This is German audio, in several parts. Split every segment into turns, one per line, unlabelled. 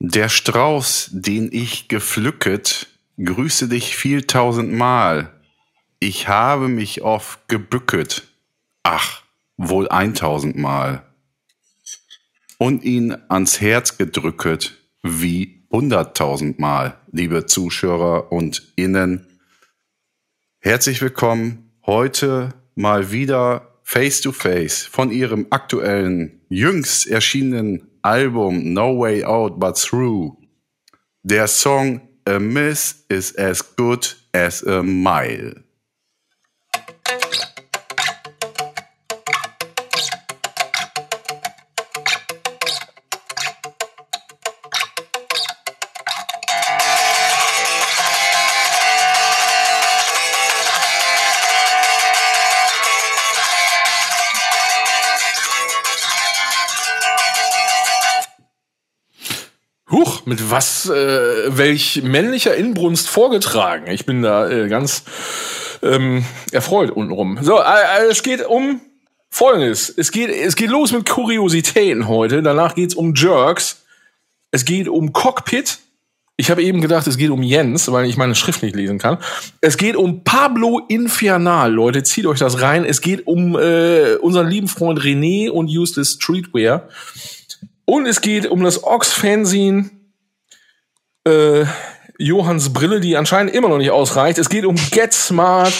Der Strauß, den ich gepflücket, grüße dich viel tausendmal. Ich habe mich oft gebücket. Ach, wohl eintausendmal. Und ihn ans Herz gedrücket, wie hunderttausendmal, liebe Zuschauer und Innen. Herzlich willkommen heute mal wieder face to face von Ihrem aktuellen, jüngst erschienenen Album No Way Out But Through. Der Song A Miss is as good as a mile.
Mit was, äh, welch männlicher Inbrunst vorgetragen. Ich bin da äh, ganz ähm, erfreut untenrum. So, äh, es geht um Folgendes. Es geht, es geht los mit Kuriositäten heute. Danach geht's um Jerks. Es geht um Cockpit. Ich habe eben gedacht, es geht um Jens, weil ich meine Schrift nicht lesen kann. Es geht um Pablo Infernal, Leute, zieht euch das rein. Es geht um äh, unseren lieben Freund René und Useless Streetwear. Und es geht um das Ox-Fanzine, äh, Johanns Brille, die anscheinend immer noch nicht ausreicht. Es geht um Get Smart.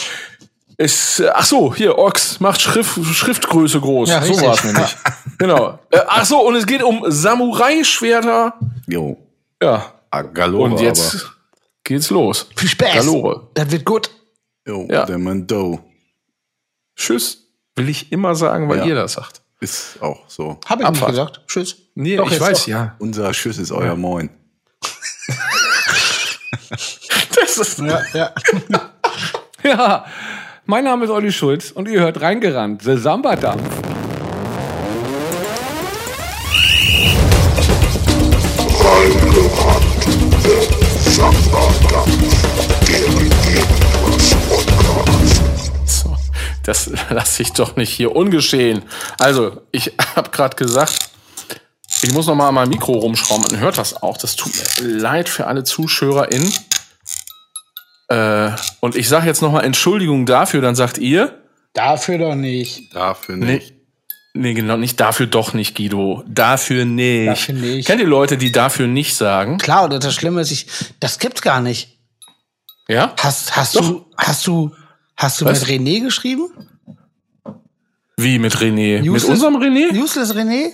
Es, äh, ach so, hier, Ox macht Schrift, Schriftgröße groß.
Ja,
so war es nämlich. genau. Äh, ach so, und es geht um Samurai-Schwerter.
Jo,
Ja.
ah, Galore,
Und jetzt geht's los.
Viel Spaß.
Galore.
Das wird gut.
aber jo,
Ja.
der Mando
Tschüss. Will ich immer sagen, weil
Ja.
ihr das sagt.
ist auch so.
Habe ich
Abfahrt.
nicht gesagt. Tschüss.
Nee,
Doch,
ich weiß,
doch.
ja.
Unser Schuss ist euer Moin.
Das ist,
Ja, ja.
Ja, mein Name ist Olli Schulz und ihr hört reingerannt, The Samba-Dampf.
So, das lasse ich doch nicht hier ungeschehen. Also, ich habe gerade gesagt, ich muss noch mal an meinem Mikro rumschrauben. Man hört das auch. Das tut mir leid für alle ZuschauerInnen. Äh, und ich sage jetzt noch mal Entschuldigung dafür. Dann sagt ihr,
Dafür doch nicht.
Dafür
nee,
nicht.
nee, genau, nicht dafür doch nicht, Guido. Dafür nicht.
Dafür nicht.
Kennt ihr Leute, die dafür nicht sagen?
Klar, und das Schlimme ist, ich, das gibt's gar nicht.
Ja?
Hast, hast
Doch.
du, hast du, hast du
Was?
mit René geschrieben?
Wie mit René?
Useless-
mit unserem René?
Useless René?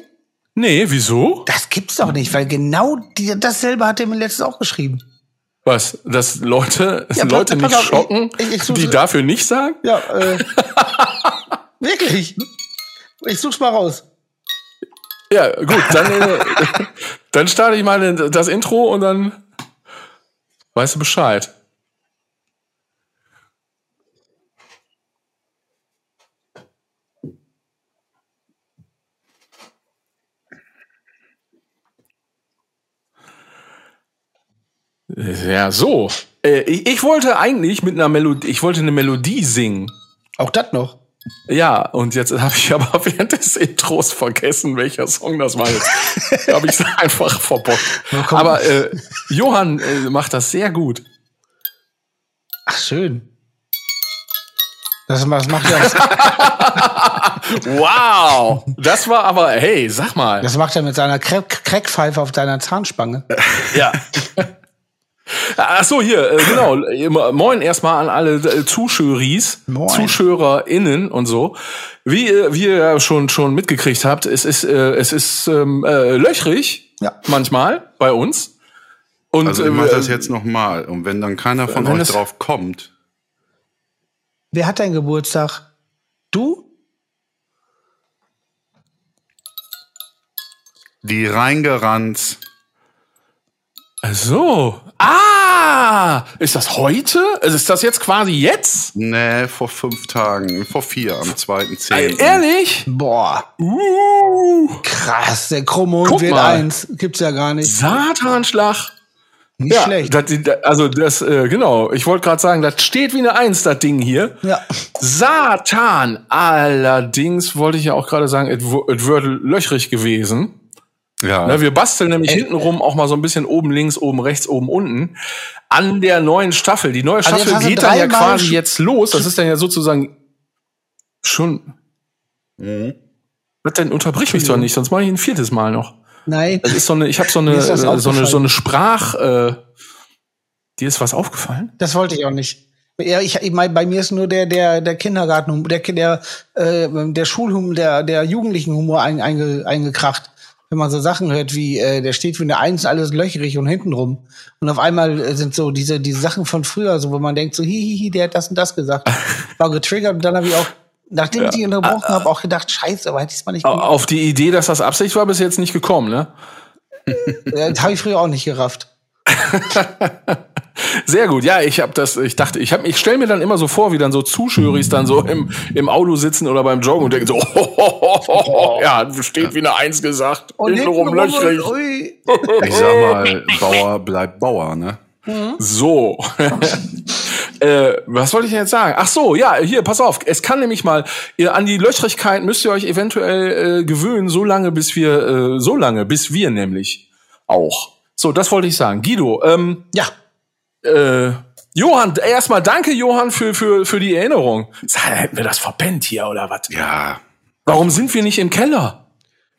Nee, wieso?
Das gibt's doch nicht, weil genau die, dasselbe hat er mir letztens auch geschrieben.
Was? Dass Leute,
Ja,
Leute
pass
nicht schocken,
ich- ich
die dafür nicht sagen?
Ja, äh, wirklich. Ich such's mal raus.
Ja, gut, dann, äh, dann starte ich mal das Intro und dann weißt du Bescheid. Ja, so. Äh, ich, ich wollte eigentlich mit einer Melodie, ich wollte eine Melodie singen.
Auch das noch.
Ja, und jetzt habe ich aber während des Intros vergessen, welcher Song das war jetzt. habe ich einfach verbockt. Aber äh, Johann äh, macht das sehr gut.
Ach, schön. Das, das macht er,
Wow! Das war aber, hey, sag mal.
das macht er mit seiner Crack- Crackpfeife auf deiner Zahnspange.
Ja. Ach so, hier, äh, genau. Äh, Moin erstmal an alle äh, Zuschöris,
Moin.
ZuschauerInnen und so. Wie, äh, wie ihr ja schon, schon mitgekriegt habt, es ist, äh, es ist ähm, äh, löchrig
Ja.
manchmal bei uns. Und
Also ich mache das
äh,
jetzt nochmal. Und wenn dann keiner von euch
das-
drauf kommt,
Wer hat deinen Geburtstag? Du?
die reingerannt.
So. Ah! Ist das heute? Also ist das jetzt quasi jetzt?
Nee, vor fünf Tagen, vor vier, am zweiten
Äh,
Zehnten.
ehrlich?
Boah,
Uh,
krass. Der
Guck
wird
mal.
eins. Gibt's ja gar nicht.
Satanschlag.
Nicht
Ja,
schlecht.
Das, also das, äh, genau. Ich wollte gerade sagen, das steht wie eine Eins, das Ding hier.
ja.
Satan. Allerdings wollte ich ja auch gerade sagen, es würde löchrig gewesen.
Ja.
Ne, wir basteln nämlich hintenrum auch mal so ein bisschen oben links, oben rechts, oben unten an der neuen Staffel. Die neue
Also
Staffel
du
geht dann ja quasi jetzt los. Das ist dann ja sozusagen schon.
Mhm.
Was denn unterbrich mich doch nicht, sonst mache ich ein viertes Mal noch.
Nein.
Das ist so eine, ich habe so eine, äh, so eine, so eine Sprach. Äh, dir ist was aufgefallen?
Das wollte ich auch nicht. Ja, ich, ich mein, bei mir ist nur der der der Kindergarten, der der äh, der Schulhumor, der der Jugendlichenhumor ein, einge, eingekracht. Wenn man so Sachen hört wie äh, der steht wie eine Eins, alles löcherig und hintenrum. Und auf einmal äh, sind so diese diese Sachen von früher, so wo man denkt so hihihi, der hat das und das gesagt. War getriggert und dann habe ich auch nachdem ich die unterbrochen habe, auch gedacht, scheiße, aber hätte ich es mal nicht gemacht.
Auf die Idee, dass das Absicht war, bis jetzt nicht gekommen, ne?
Äh, Das habe ich früher auch nicht gerafft.
Sehr gut. Ja, ich habe das, ich dachte, ich habe, ich stelle mir dann immer so vor, wie dann so Zuschöris dann so im, im Auto sitzen oder beim Joggen und denken so, ja, steht wie eine Eins gesagt, hintenrum löchrig.
Ich sag mal, Bauer bleibt Bauer, ne?
So. äh, was wollte ich denn jetzt sagen? Ach so, ja, hier, pass auf. Es kann nämlich mal, ihr, an die Löchrigkeit müsst ihr euch eventuell äh, gewöhnen, so lange, bis wir, äh, so lange, bis wir nämlich auch. So, das wollte ich sagen. Guido, ähm,
Ja,
äh, Johann, erstmal danke, Johann, für, für, für die Erinnerung. Sag, hätten wir das verpennt hier oder was?
Ja.
Warum sind wir nicht im Keller?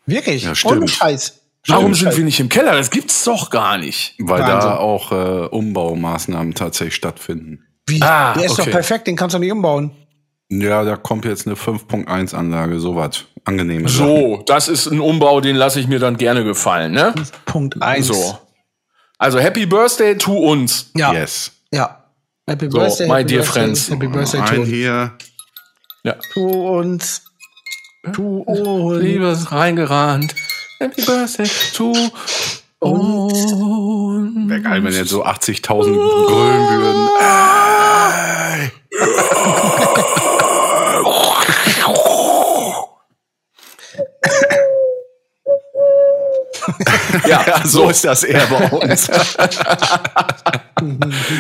wirklich.
Ja, stimmt.
Ohne Scheiß.
Warum sind wir nicht im Keller? Das gibt's doch gar nicht.
Weil
Wahnsinn.
da auch äh, Umbaumaßnahmen tatsächlich stattfinden.
Wie?
Ah,
der ist
okay.
doch perfekt, den kannst du nicht umbauen.
Ja, da kommt jetzt eine 5.1 Anlage, sowas. Angenehme Sachen.
So, das ist ein Umbau, den lasse ich mir dann gerne gefallen, ne?
Punkt eins.
So. Also Happy Birthday to uns.
Ja.
Yes.
Ja. Happy
So,
Birthday.
my
happy
dear
birthday,
friends.
Happy Birthday to,
hier.
Ja.
to uns. To uns.
Liebes reingerannt. Happy Birthday to uns.
Wäre geil, wenn jetzt so 80.000 grölen würden. Ey.
Ja,
So ist das eher bei uns.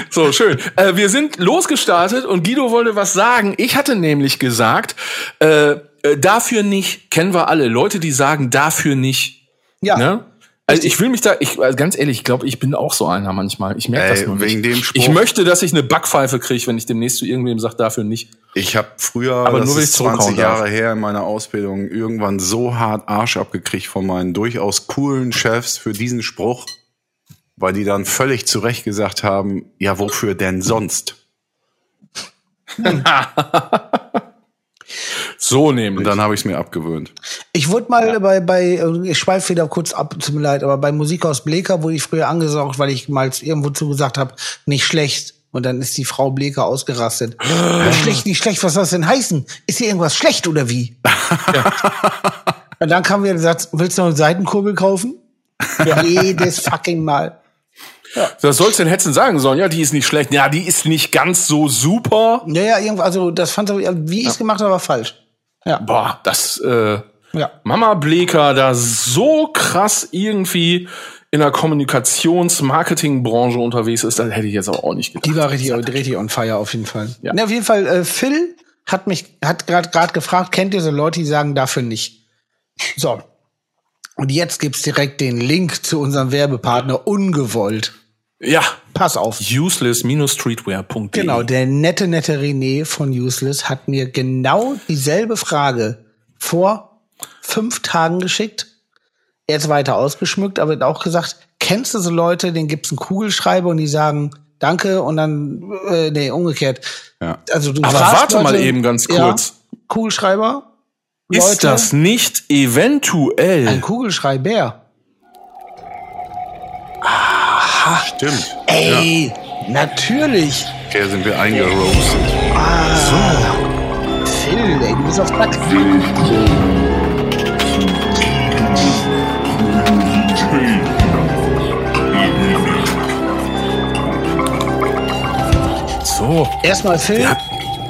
So, schön. Äh, wir sind losgestartet und Guido wollte was sagen. Ich hatte nämlich gesagt, äh, äh, dafür nicht, kennen wir alle, Leute, die sagen, dafür nicht.
Ja.
Ne? Also ich will mich da, ich also ganz ehrlich, ich glaube, ich bin auch so einer manchmal. Ich merke das nur
wegen
nicht.
dem Spruch-
ich möchte, dass ich eine Backpfeife kriege, wenn ich demnächst zu irgendwem sage, dafür nicht.
Ich habe früher,
Aber nur,
ist
ich zurückhauen
20 Jahre her in meiner Ausbildung, irgendwann so hart Arsch abgekriegt von meinen durchaus coolen Chefs für diesen Spruch, weil die dann völlig zu Recht gesagt haben, ja, wofür denn sonst?
So
Und
nämlich.
dann habe ich es mir abgewöhnt.
Ich wurde mal bei, bei, äh, ich schweife wieder kurz ab, tut mir leid, aber bei Musik aus Bleker wurde ich früher angesaugt, weil ich mal irgendwo zugesagt habe, nicht schlecht. Und dann ist die Frau Bleker ausgerastet. Schlecht, nicht schlecht, was soll das denn heißen? Ist hier irgendwas schlecht oder wie? Und dann kam wieder der Satz, willst du noch eine Seitenkurbel kaufen? Jedes fucking Mal.
Was sollst du denn hätten sagen sollen? Ja, die ist nicht schlecht. Ja, die ist nicht ganz so super.
Ja, ja, irgendwo, also das fand ich, wie ich es gemacht habe, war falsch. Ja,
Boah, das, äh,
ja.
Mama Bleker da so krass irgendwie in der Kommunikations-Marketing-Branche unterwegs ist, das hätte ich jetzt aber auch nicht gedacht.
Die war richtig, richtig on fire auf jeden Fall.
Ja.
Ja. auf jeden Fall, äh, Phil hat mich, hat gerade gerade gefragt, kennt ihr so Leute, die sagen dafür nicht? So. Und jetzt gibt's direkt den Link zu unserem Werbepartner ungewollt.
Ja,
Pass auf.
useless-streetwear.de.
Genau, der nette, nette René von Useless hat mir genau dieselbe Frage vor fünf Tagen geschickt. Er ist weiter ausgeschmückt, aber hat auch gesagt, kennst du so Leute, denen gibt's einen Kugelschreiber und die sagen Danke und dann, äh, nee, umgekehrt.
Ja.
Also du
Aber
fragst
warte mal eben ganz
Ja,
kurz.
Kugelschreiber?
Ist
Leute,
das nicht eventuell?
ein Kugelschreiber?
Stimmt.
Ey, natürlich.
Hier sind wir eingeroastet.
Phil, ey, du bist auf Takt.
so.
Erstmal Phil.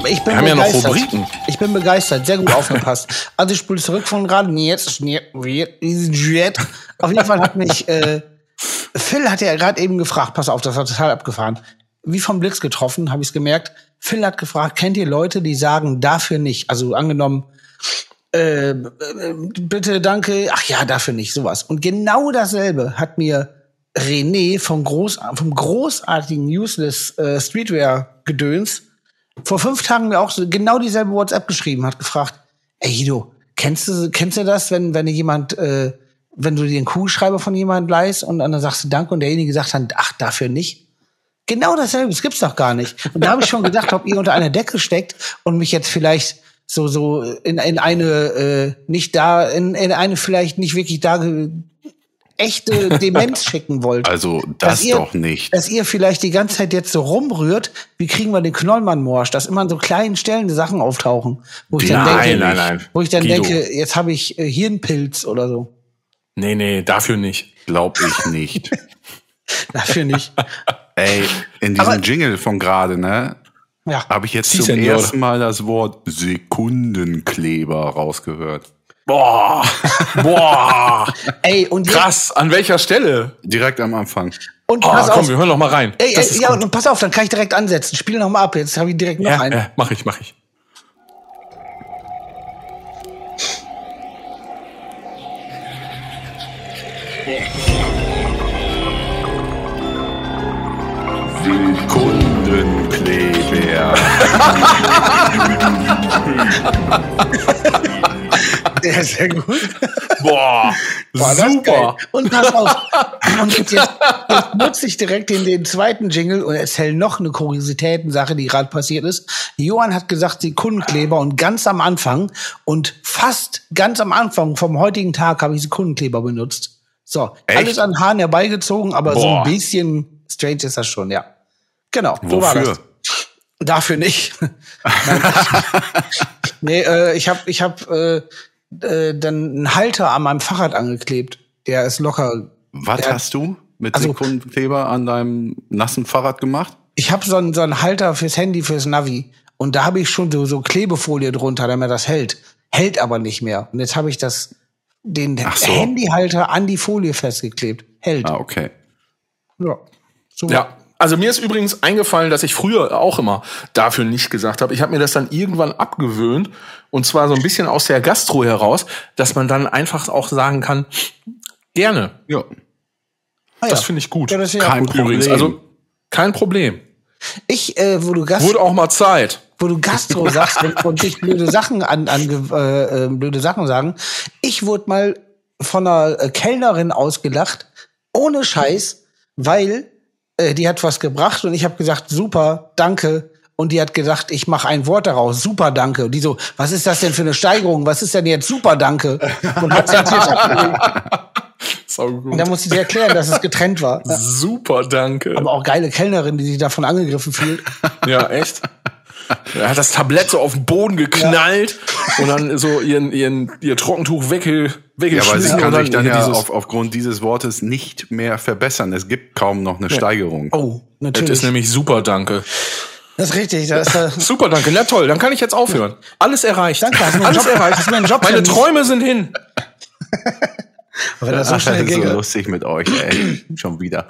ich bin
wir haben ja noch
begeistert.
Rubriken.
Ich bin begeistert, sehr gut aufgepasst. Also ich spule zurück von gerade. Jetzt, jetzt, jetzt. Auf jeden Fall hat mich äh, Phil hat ja gerade eben gefragt, pass auf, das war total abgefahren. Wie vom Blitz getroffen, habe ich es gemerkt. Phil hat gefragt, kennt ihr Leute, die sagen dafür nicht? Also angenommen, äh, bitte, danke, ach ja, dafür nicht, sowas. Und genau dasselbe hat mir René vom, Groß, vom großartigen Useless äh, Streetwear-Gedöns vor fünf Tagen mir auch so genau dieselbe WhatsApp geschrieben, hat gefragt, ey Guido, kennst du, kennst du das, wenn, wenn jemand, äh, wenn du dir einen Kugelschreiber von jemandem leihst und dann sagst du Danke und derjenige sagt dann, ach, dafür nicht? Genau dasselbe, das gibt's doch gar nicht. Und da habe ich schon gedacht, ob ihr unter einer Decke steckt und mich jetzt vielleicht so so in, in eine äh, nicht da in, in eine vielleicht nicht wirklich da echte Demenz schicken wollt.
Also das
ihr-
doch nicht.
Dass ihr vielleicht die ganze Zeit jetzt so rumrührt, wie kriegen wir den Knollmann-Morsch, dass immer an so kleinen Stellen die Sachen auftauchen, wo ich dann
Nein,
denke,
nein, nein.
wo ich dann
Guido.
denke, jetzt habe ich äh, Hirnpilz oder so.
Nee, nee, dafür nicht.
Glaub ich nicht.
Dafür nicht.
Ey, in diesem
Aber-
Jingle von gerade, ne,
Ja.
habe ich jetzt
Sie,
zum
Senor.
ersten Mal das Wort Sekundenkleber rausgehört.
Boah, boah,
Ey, und jetzt,
krass. An welcher Stelle?
Direkt am Anfang.
und
Oh,
pass
komm,
auf.
wir hören noch mal rein.
Ey, ey, ja,
gut.
und pass auf, dann kann ich direkt ansetzen. Spiel noch mal ab. Jetzt habe ich direkt noch
ja,
einen.
ja, mach ich, mach ich.
Sekundenkleber.
Sehr, sehr gut.
Boah,
War
super.
Und pass auf. Und jetzt, jetzt, jetzt nutze ich direkt den, den zweiten Jingle und erzähle noch eine Kuriositäten-Sache, die gerade passiert ist. Johann hat gesagt, Sekundenkleber und ganz am Anfang und fast ganz am Anfang vom heutigen Tag habe ich Sekundenkleber benutzt. So,
Echt?
alles an Haaren herbeigezogen, aber so
Boah.
ein bisschen strange ist das schon, ja. Genau. so war
Wofür?
das. Dafür nicht. Nee, äh, ich habe ich hab, äh, äh, dann einen Halter an meinem Fahrrad angeklebt. Der ist locker.
Was
Der-
hast du mit
Also-
Sekundenkleber an deinem nassen Fahrrad gemacht?
Ich habe so einen, so einen Halter fürs Handy, fürs Navi. Und da habe ich schon so, so Klebefolie drunter, damit das hält. Hält aber nicht mehr. Und jetzt habe ich das, den
so.
Handyhalter an die Folie festgeklebt. Hält.
Ah, okay.
Ja. So.
Ja. Also mir ist übrigens eingefallen, dass ich früher auch immer dafür nicht gesagt habe. Ich habe mir das dann irgendwann abgewöhnt und zwar so ein bisschen aus der Gastro heraus, dass man dann einfach auch sagen kann, gerne.
Ja.
Ah,
Das
ja.
finde ich gut.
Ja, das ist ja
Kein
gut.
übrigens.
Problem.
Also kein Problem.
Ich, äh, wo du Gast,
Wurde auch mal Zeit.
Wo du Gastro sagst und, und dich blöde Sachen an, an äh, äh, blöde Sachen sagen. Ich wurde mal von einer äh, Kellnerin ausgelacht, ohne Scheiß, weil äh, die hat was gebracht und ich habe gesagt, super, danke. Und die hat gesagt, ich mache ein Wort daraus, super, danke. Und die so, was ist das denn für eine Steigerung? Was ist denn jetzt super, danke? Und hat sie jetzt.
Sau
Und
gut.
da musste ich dir erklären, dass es getrennt war.
Super, danke.
Aber auch geile Kellnerin, die sich davon angegriffen fühlt.
Ja, echt? Er hat das Tablett so auf den Boden geknallt und dann so ihren, ihren, ihr Trockentuch wegge,
Ja,
weggeschmissen.
aber sie kann sich dann ja
dieses-
auf, aufgrund dieses Wortes nicht mehr verbessern. Es gibt kaum noch eine Steigerung.
Oh,
Das
natürlich.
ist nämlich super, danke.
Das ist richtig. Das ist, äh,
Super, danke. Na toll, dann kann ich jetzt aufhören. Alles erreicht.
Danke, hast
Alles
Job-
erreicht.
hast du mir einen Job
Meine? Träume sind hin.
wenn das so
Ach,
schnell
das ist so lustig mit euch, ey. Schon wieder.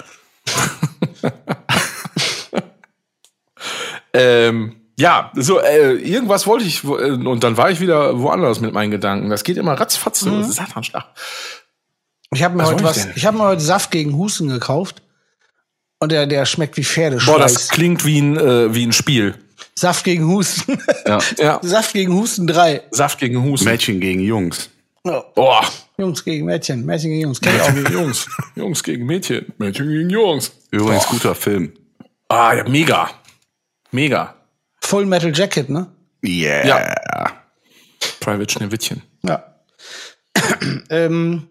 Ähm, ja, so äh, irgendwas wollte ich äh, und dann war ich wieder woanders mit meinen Gedanken. Das geht immer ratzfatz, so Satanschlag.
Ich habe mir
Was
heute
ich
was,
denn?
ich habe mir heute Saft gegen Husten gekauft. Und der, der schmeckt wie Pferdeschweiß.
Boah, das klingt wie ein, äh, wie ein Spiel.
Saft gegen Husten.
Ja.
Ja.
Saft gegen Husten 3.
Saft gegen Husten.
Mädchen gegen Jungs.
Ja.
Boah.
Jungs gegen Mädchen, Mädchen gegen Jungs.
Mädchen gegen Jungs. Jungs gegen Mädchen. Mädchen gegen Jungs.
Übrigens guter Film.
Ah, ja, mega. Mega.
Full Metal Jacket, ne?
Yeah.
Ja. Private Schneewittchen.
Ja. ähm,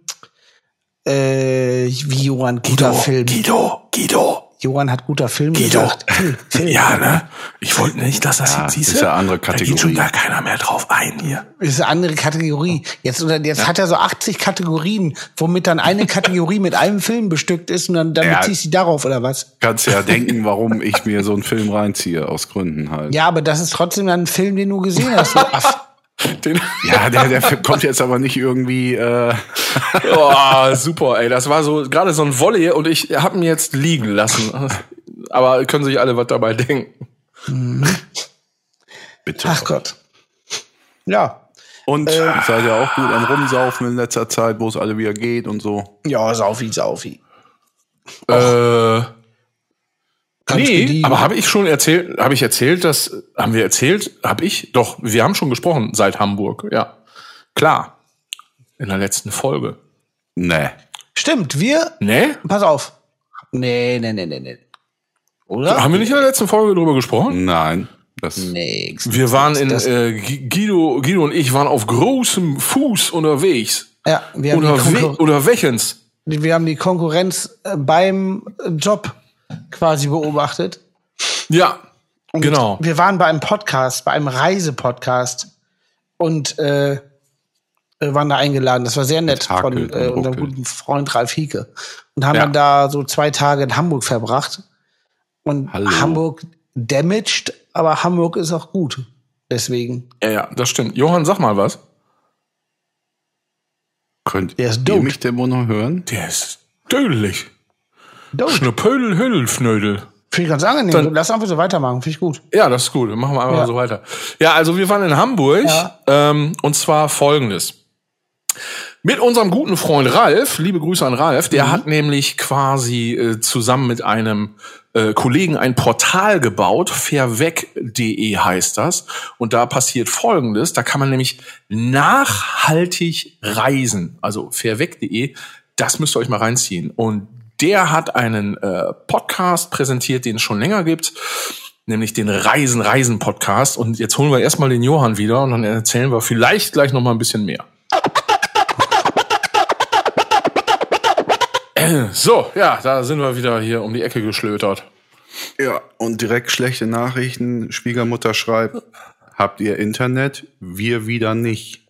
äh, wie Johann, guter Film.
Guido, Guido.
Johann hat guter Film
Guido.
gesagt. Film, Film.
Ja, ne? Ich wollte nicht, dass das
Ja,
jetzt siehst
ist ja andere
Da geht schon
Kategorie.
gar keiner mehr drauf ein hier.
Das ist eine andere Kategorie. Jetzt, oder jetzt hat er so 80 Kategorien, womit dann eine Kategorie mit einem Film bestückt ist und dann, dann
Ja.
beziehst du darauf, oder was?
Kannst ja denken, warum ich mir so einen Film reinziehe, aus Gründen halt.
Ja, aber das ist trotzdem dann ein Film, den du gesehen hast. du Aff.
Den,
Ja, der, der kommt jetzt aber nicht irgendwie. Äh,
oh, super, ey. Das war so gerade so ein Volley und ich hab ihn jetzt liegen lassen. Aber können sich alle was dabei denken.
bitte.
Ach Gott. Ja.
Und seid ihr auch gut am Rumsaufen in letzter Zeit, wo es alle wieder geht und so?
Ja, Saufi, Saufi.
Äh,
Ganz
nee, aber habe ich schon erzählt, habe ich erzählt, dass, haben wir erzählt, habe ich, doch, wir haben schon gesprochen seit Hamburg, ja. Klar. In der letzten Folge.
Nee.
Stimmt, wir,
Ne?
pass auf. Nee, nee, nee, nee, nee. Oder?
Haben wir nicht in der letzten Folge drüber gesprochen?
Nein. Das,
Nee.
Wir waren in,
das-
äh, Gu- Guido, Guido und ich waren auf großem Fuß unterwegs.
Ja, wir haben,
Oder,
die
we
Konkur
oder welchens?
wir haben die Konkurrenz äh, beim Job quasi beobachtet.
Ja, genau.
Wir waren bei einem Podcast, bei einem Reisepodcast und äh, waren da eingeladen. Das war sehr nett von äh,
und
unserem guten Freund Ralf Hieke. Und haben
Ja.
dann da so zwei Tage in Hamburg verbracht. Und
Hallo.
Hamburg damaged, aber Hamburg ist auch gut. Deswegen.
Ja, ja, das stimmt. Johann, sag mal was.
könnt
Der ist
ihr mich denn wohl noch hören?
Der ist dödelig.
Dope.
Schnöpödel, Hüllfnödel.
Finde ich ganz angenehm.
Dann-
Lass einfach so weitermachen. Finde ich gut.
Ja, das ist gut. Dann machen wir einfach
Ja.
so weiter. Ja, also wir waren in Hamburg
Ja.
ähm, und zwar folgendes. Mit unserem guten Freund Ralf, liebe Grüße an Ralf, der hat nämlich quasi äh, zusammen mit einem äh, Kollegen ein Portal gebaut, fairweg.de heißt das. Und da passiert folgendes, da kann man nämlich nachhaltig reisen. Also fairweg.de, das müsst ihr euch mal reinziehen. Und der hat einen äh, Podcast präsentiert, den es schon länger gibt nämlich den Reisen, Reisen Podcast. Und jetzt holen wir erstmal den Johann wieder und dann erzählen wir vielleicht gleich noch mal ein bisschen mehr. So, ja, da sind wir wieder hier um die Ecke geschlötert.
Ja, und direkt schlechte Nachrichten. Schwiegermutter schreibt, habt ihr Internet? Wir wieder nicht.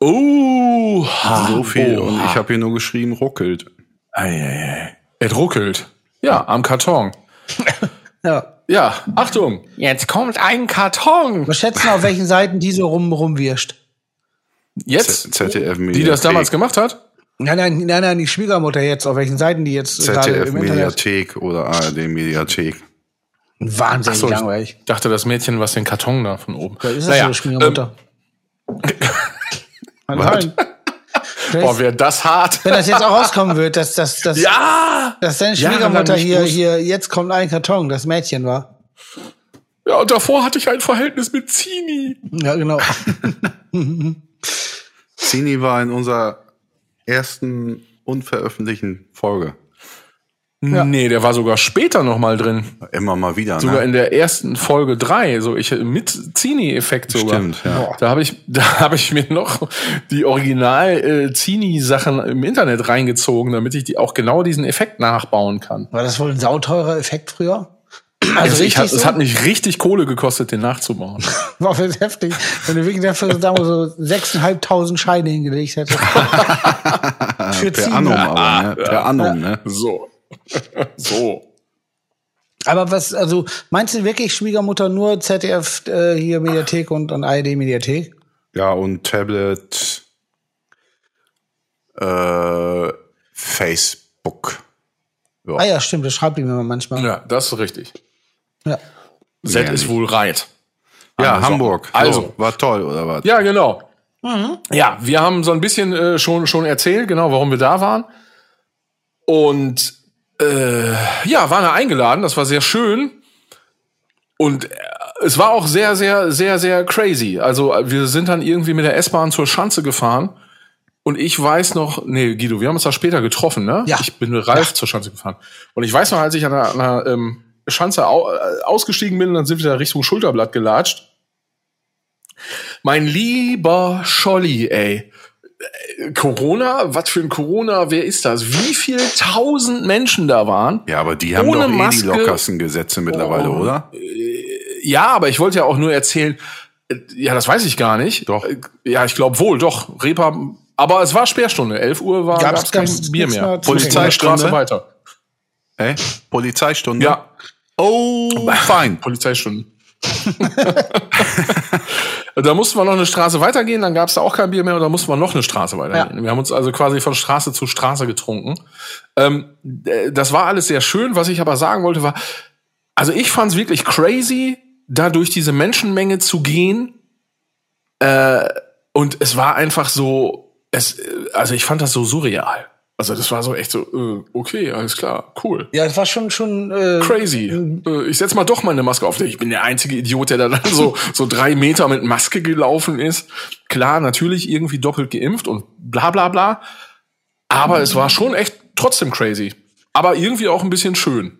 Oh,
So viel.
Oha.
Und ich habe hier nur geschrieben, ruckelt.
Eieiei. Es ruckelt. Ja, am Karton.
Ja.
Ja, Achtung. Jetzt kommt ein Karton.
Was schätzen, auf welchen Seiten die so rum, rumwirscht?
Jetzt,
ZDF
die das damals gemacht hat?
Nein, nein, nein, nein, die Schwiegermutter jetzt, auf welchen Seiten die jetzt gerade
ZDF
im Internet.
Mediathek oder ARD Mediathek.
Wahnsinnig
So,
langweilig.
ich dachte, das Mädchen, was den Karton da von oben.
Da ist das
Naja,
so Schwiegermutter. Kann sein.
Boah, wäre das hart.
Wenn das jetzt auch rauskommen wird, dass, dass, dass,
Ja!
dass deine Schwiegermutter
nicht
hier, hier, jetzt kommt ein Karton, das Mädchen war.
Ja, und davor hatte ich ein Verhältnis mit Zini.
Ja, genau.
Zini war in unserer ersten unveröffentlichten Folge.
Nee, der war sogar später noch mal drin.
Immer mal wieder.
Sogar
ne?
in der ersten Folge drei, so ich mit Zini-Effekt sogar.
Stimmt, ja.
Da habe ich, da habe ich mir noch die Original äh, Zini-Sachen im Internet reingezogen, damit ich die auch genau diesen Effekt nachbauen kann.
War das wohl ein sauteurer Effekt früher? Also
Also ich hat,
so?
Es hat mich richtig Kohle gekostet, den nachzubauen.
War für heftig. Wenn du wirklich dafür, sagen wir so, 6.500 Scheine hingelegt hättest. für
Per
Ziegen.
Annum aber, ne? Per Annum, ne?
so. so.
Aber was, also, meinst du wirklich Schwiegermutter nur ZDF äh, hier Mediathek und, und ARD Mediathek?
Ja, und Tablet, äh, Facebook.
Ah ja, stimmt, das schreibt die mir manchmal.
Ja, das ist richtig.
Ja.
Z ist
nicht.
wohl reit.
Ja,
Also,
Hamburg.
also.
So, war toll, oder was?
Ja, genau. Ja, wir haben so ein bisschen äh, schon, schon erzählt, genau, warum wir da waren. Und äh, ja, waren da eingeladen, das war sehr schön. Und äh, es war auch sehr, sehr, sehr, sehr crazy. Also äh, wir sind dann irgendwie mit der S-Bahn zur Schanze gefahren. Und ich weiß noch, nee, Guido, wir haben uns da später getroffen, ne?
Ja.
Ich bin mit Ralf zur Schanze gefahren. Und ich weiß noch, als ich an der, an der ähm, Schanze au äh, ausgestiegen bin, dann sind wir da Richtung Schulterblatt gelatscht. Mein lieber Scholli, ey. Äh, Corona? Was für ein Corona? Wer ist das? Wie viel tausend Menschen da waren?
Ja, aber die haben doch eh
Maske.
die lockersten Gesetze mittlerweile,
Oh.
oder?
Ja, aber ich wollte ja auch nur erzählen, äh, ja, das weiß ich gar nicht.
Doch.
Äh, Ja, ich glaube wohl, doch. Repa, aber es war Sperrstunde. 11 Uhr war,
Gab's
gab's kein
ganz-
Bier mehr. Polizeistraße weiter.
Hä? Polizeistunde?
Ja,
Oh, fein.
Polizeistunden. da mussten wir noch eine Straße weitergehen, dann gab es da auch kein Bier mehr und da mussten wir noch eine Straße weitergehen. Wir haben uns also quasi von Straße zu Straße getrunken. Ähm, äh, das war alles sehr schön. Was ich aber sagen wollte war, also ich fand es wirklich crazy, da durch diese Menschenmenge zu gehen Äh, und es war einfach so, es, also ich fand das so surreal. Also das war so echt so, äh, okay, alles klar, cool.
Ja, es war schon schon äh,
Crazy. Äh, Ich setz mal doch mal eine Maske auf. Ich bin der einzige Idiot, der da dann so, so drei Meter mit Maske gelaufen ist. Klar, natürlich irgendwie doppelt geimpft und bla bla bla. Aber es war schon echt trotzdem crazy. Aber irgendwie auch ein bisschen schön.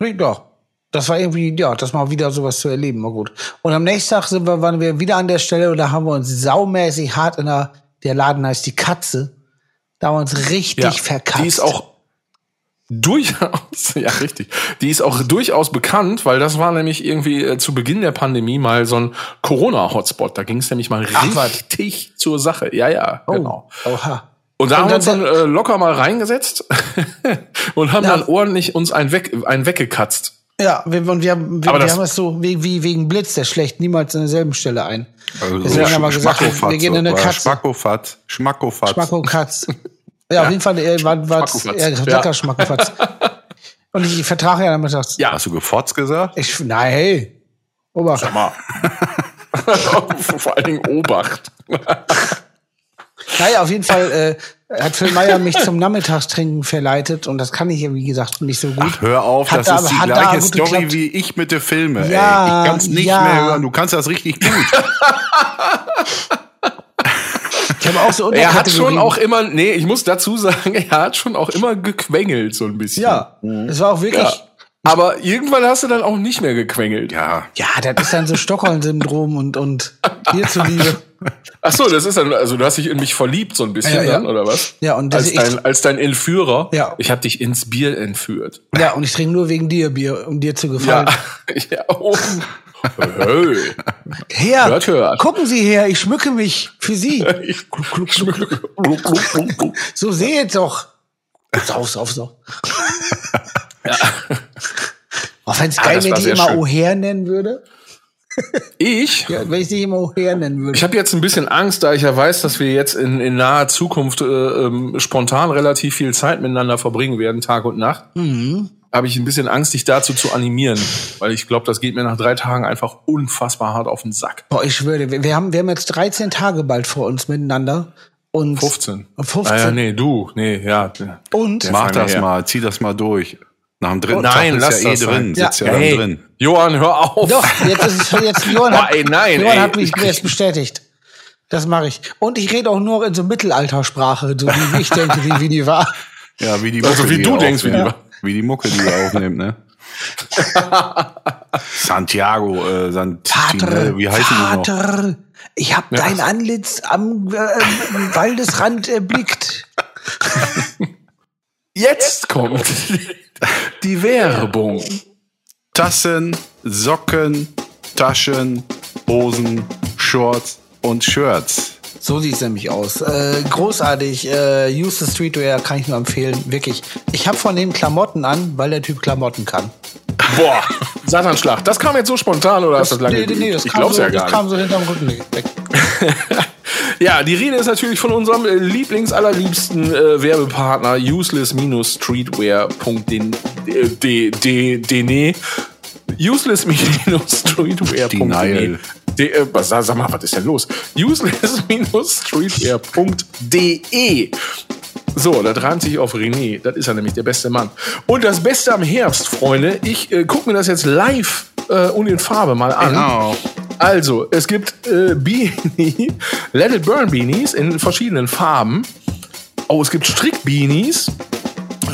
Ja. Das war irgendwie, ja, das mal wieder sowas zu erleben, war gut. Und am nächsten Tag sind wir, waren wir wieder an der Stelle und da haben wir uns saumäßig hart in der, der Laden heißt die Katze. Da haben wir uns richtig verkatzt.
Die ist auch durchaus, ja richtig, die ist auch durchaus bekannt, weil das war nämlich irgendwie äh, zu Beginn der Pandemie mal so ein Corona-Hotspot. Da ging es nämlich mal
Ach, was.
richtig zur Sache. Ja, ja,
Oh,
genau.
Oha.
Und da
Und
haben wir uns
dann-
äh, locker mal reingesetzt und haben
Ja.
dann ordentlich uns einen, weg, einen weggekatzt.
Ja, wir, und wir, haben- wir, wir
das-
haben es so wie, wie wegen Blitz, der schlägt niemals an derselben Stelle ein.
Also
Deswegen haben wir gesagt, wir- gehen in eine Katze.
Schmackofatz. Schmackofatz.
Schmacko Katz. Ja, auf jeden Fall äh, war, war
Schmackofatz.
ja,
Ja.
lecker Schmackofatz. Und ich vertrag ja nachmittags.
Ja,
Hast du gefotzt gesagt?
Ich, nein, hey. Obacht.
mal. Vor allen Dingen Obacht.
Naja, auf jeden Fall äh, hat Phil Meyer mich zum Nachmittagstrinken verleitet und das kann ich ja, wie gesagt, nicht so gut.
Ach, hör auf,
Hat
das
da-
ist die gleiche Story
geklappt.
wie ich mit den Filmen.
Ja,
ey. Ich kann's nicht
ja.
mehr hören. Du kannst das richtig gut.
Ich habe auch so
Er hat schon auch immer, nee, ich muss dazu sagen, er hat schon auch immer gequengelt so ein bisschen.
Ja, es war auch wirklich.
Ja. Aber irgendwann hast du dann auch nicht mehr gequengelt.
Ja,
Ja, das ist dann so Stockholm-Syndrom und, und hier zuliebe.
Ach so, das ist dann, also du hast dich in mich verliebt so ein bisschen
Ja, ja.
dann, oder was?
Ja, und das
als
ich-
dein, als dein Entführer.
Ja.
Ich habe dich ins Bier entführt.
Ja, und ich trinke nur wegen dir Bier, um dir zu gefallen.
Ja. ja oh. Hey.
Her,
Hört, hört.
gucken Sie her, ich schmücke mich für Sie.
Ich schmücke.
So seht doch. Sauf, sauf, sauf. Auch wenn es
Ah,
geil
war
die
sehr
immer
schön.
Oher nennen würde.
Ich?
Ja, wenn ich die immer Oher nennen würde.
Ich habe jetzt ein bisschen Angst, da ich ja weiß, dass wir jetzt in, in naher Zukunft äh, ähm, spontan relativ viel Zeit miteinander verbringen werden, Tag und Nacht.
Mhm.
Habe ich ein bisschen Angst, dich dazu zu animieren, weil ich glaube, das geht mir nach drei Tagen einfach unfassbar hart auf den Sack.
Boah, ich schwöre, wir, wir haben, wir haben jetzt 13 Tage bald vor uns miteinander. Und
15.
15.
Ah ja, nee, du, nee, ja.
Und
mach das
Herr.
mal, zieh das mal durch. Nach dem dritten
Nein,
Tag
lass
ist ja eh drin,
Ja.
sitzt ja,
hey,
drin.
Johann, hör auf.
Doch, jetzt ist es jetzt Johann
Boah,
hat,
ey, nein,
Johann
ey.
hat mich jetzt bestätigt. Das mache ich. Und ich rede auch nur in so Mittelaltersprache, so wie ich denke, wie, wie die war.
Ja, wie die
Also
Mucke,
wie
die
du denkst, wie die
aufnimmt. Wie die Mucke, die er aufnimmt, ne? Santiago, äh, Santinel,
Vater,
wie heißt die noch?
Vater, ich hab dein Antlitz am äh, am Waldesrand erblickt.
Jetzt kommt die Werbung.
Tassen, Socken, Taschen, Hosen, Shorts und Shirts.
So sieht's nämlich aus. Äh, großartig. Äh, Use the Streetwear kann ich nur empfehlen. Wirklich. Ich habe von dem Klamotten an, weil der Typ Klamotten kann.
Boah, Satanschlag. Das kam jetzt so spontan oder hast du das lange
nee, nee, nee, das
Ich
kam, so,
ja gar
das
nicht.
kam so hinterm Rücken weg.
Ja, die Rede ist natürlich von unserem äh, Lieblingsallerliebsten äh, Werbepartner useless-streetwear.de useless-streetwear.de
Denial.
De, äh, sag mal, was ist denn los? useless-streetwear.de so, das reimt sich auf René. Das ist ja nämlich der beste Mann. Und das Beste am Herbst, Freunde. Ich äh, gucke mir das jetzt live äh, und in Farbe mal an.
Genau.
Also, es gibt äh, Beanie, Let It Burn Beanies in verschiedenen Farben. Oh, es gibt Strickbeanies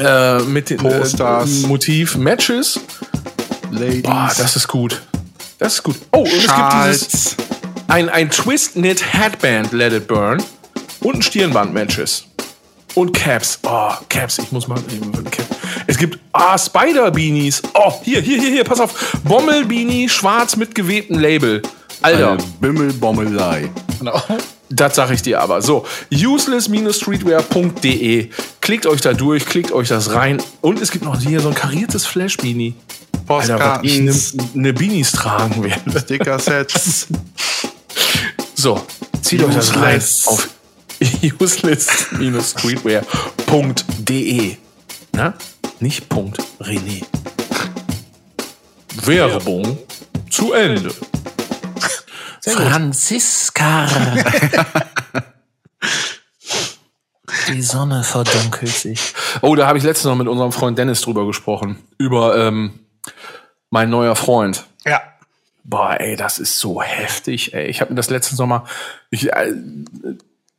äh, mit dem. Äh, Motiv Matches.
Ladies,
Boah, das ist gut. Das ist gut. Oh, und es gibt dieses ein, ein Twist Knit Headband Let It Burn und ein Stirnband Matches. Und Caps. Oh, Caps. Ich muss mal. Es gibt ah, Spider Beanies. Oh, hier, hier, hier, hier, pass auf. Bommel Beanie, schwarz mit gewebtem Label. Alter,
Eine Bimmelbommelei.
Genau.
das sag ich dir aber. So, useless-streetwear.de. Klickt euch da durch, klickt euch das rein. Und es gibt noch hier so ein kariertes Flash Beanie. Alter, was ich ne, ne Beanies tragen werde.
Sticker-Sets.
So, zieht euch das rein
Useless.
auf useless-streetwear.de. Na? Nicht Punkt Franziska. Die Sonne verdunkelt sich. Oh, da habe ich letztens noch mit unserem Freund Dennis drüber gesprochen. Über ähm, mein neuer Freund.
Ja.
Boah, ey, das ist so heftig, ey. Ich habe mir das letztens noch mal. Ich, äh,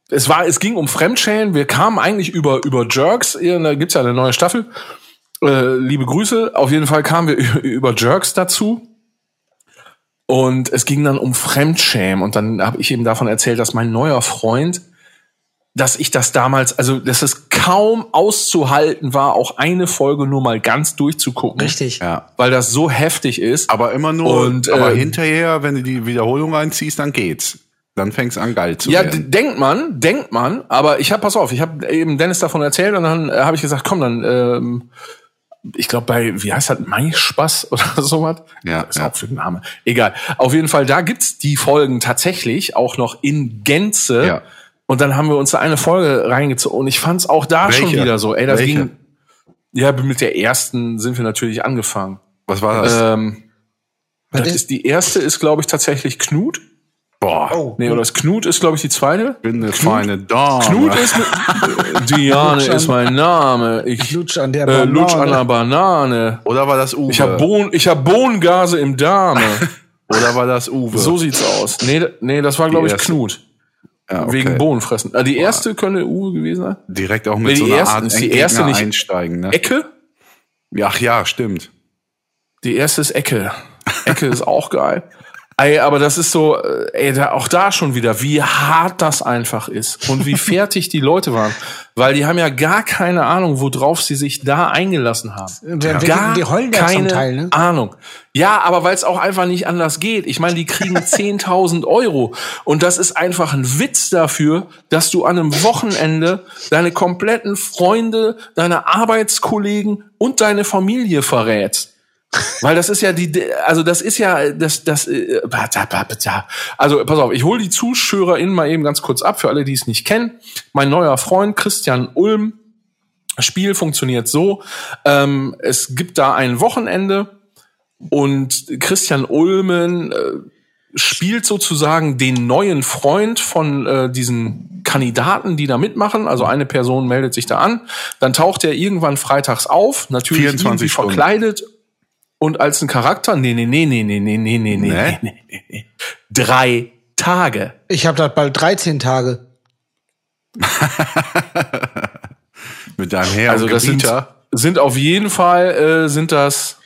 es war, es ging um Fremdschälen. Wir kamen eigentlich über über Jerks. Da gibt's ja eine neue Staffel. Äh, liebe Grüße. Auf jeden Fall kamen wir über Jerks dazu. Und es ging dann um Fremdschämen. Und dann habe ich eben davon erzählt, dass mein neuer Freund, dass ich das damals, also dass es kaum auszuhalten war, auch eine Folge nur mal ganz durchzugucken.
Richtig.
Ja.
Weil das so heftig ist.
Aber immer nur,
Und,
aber
ähm,
hinterher, wenn du die Wiederholung reinziehst, dann geht's. Dann fängt's an geil zu
Ja,
werden.
d- denkt man, denkt man, aber ich habe, pass auf, ich habe eben Dennis davon erzählt und dann äh, habe ich gesagt, komm, dann, ähm, ich glaube bei, wie heißt das, Maispaß oder sowas?
Ja,
ist
ja.
auch für ein Name. Egal. Auf jeden Fall, da gibt's die Folgen tatsächlich auch noch in Gänze.
Ja.
Und dann haben wir uns da eine Folge reingezogen und ich fand's auch da schon
Welche?
wieder so. Ey, das
Welche?
ging. Ja, mit der ersten sind wir natürlich angefangen.
Was war das?
Ähm,
Was
das
ist-
die erste ist, glaube ich, tatsächlich Knut.
Boah,
Oh.
Nee, oder das Knut ist, glaube ich, die zweite.
bin eine feine Dame.
Knut ist mit, Diane ist mein Name. Ich
Lutsch an der
äh,
Banane.
lutsch an der Banane.
Oder war das Uwe?
Ich habe Bohn, ich hab Bohnengase im Darme.
Oder war das Uwe?
so sieht's aus. Nee, nee, das war, glaube ich,
erste.
Knut.
Ja, okay.
Wegen Bohnenfressen. Äh, die erste könnte Uwe gewesen sein.
Direkt auch mit
die
so einer
erste-
Art
ist die erste nicht-
einsteigen, ne?
Ecke?
Ach ja, stimmt.
Die erste ist Ecke. Ecke ist auch geil. Ey, aber das ist so, äh, ey, da, auch da schon wieder, wie hart das einfach ist und wie fertig die Leute waren. Weil die haben ja gar keine Ahnung, worauf sie sich da eingelassen haben.
Und dann-
gar
die heulen ja
keine
Teil, ne?
Ahnung. Ja, aber weil es auch einfach nicht anders geht. Ich meine, die kriegen 10.000 Euro und das ist einfach ein Witz dafür, dass du an einem Wochenende deine kompletten Freunde, deine Arbeitskollegen und deine Familie verrätst. Weil das ist ja die, also das ist ja das, das, äh, also pass auf, ich hole die ZuschauerInnen mal eben ganz kurz ab, für alle, die es nicht kennen. Mein neuer Freund Christian Ulm, Spiel funktioniert so, ähm, es gibt da ein Wochenende und Christian Ulmen äh, spielt sozusagen den neuen Freund von äh, diesen Kandidaten, die da mitmachen. Also eine Person meldet sich da an, dann taucht er irgendwann freitags auf, natürlich
24
irgendwie
Stunden.
verkleidet und als ein Charakter. Nee, nee, nee, nee, nee, nee, nee, nee, nee,
Nee?
nee, nee, nee. Drei Tage.
Ich habe das bald 13 Tage.
Mit deinem Herr
Also das sind, sind auf jeden Fall äh, sind das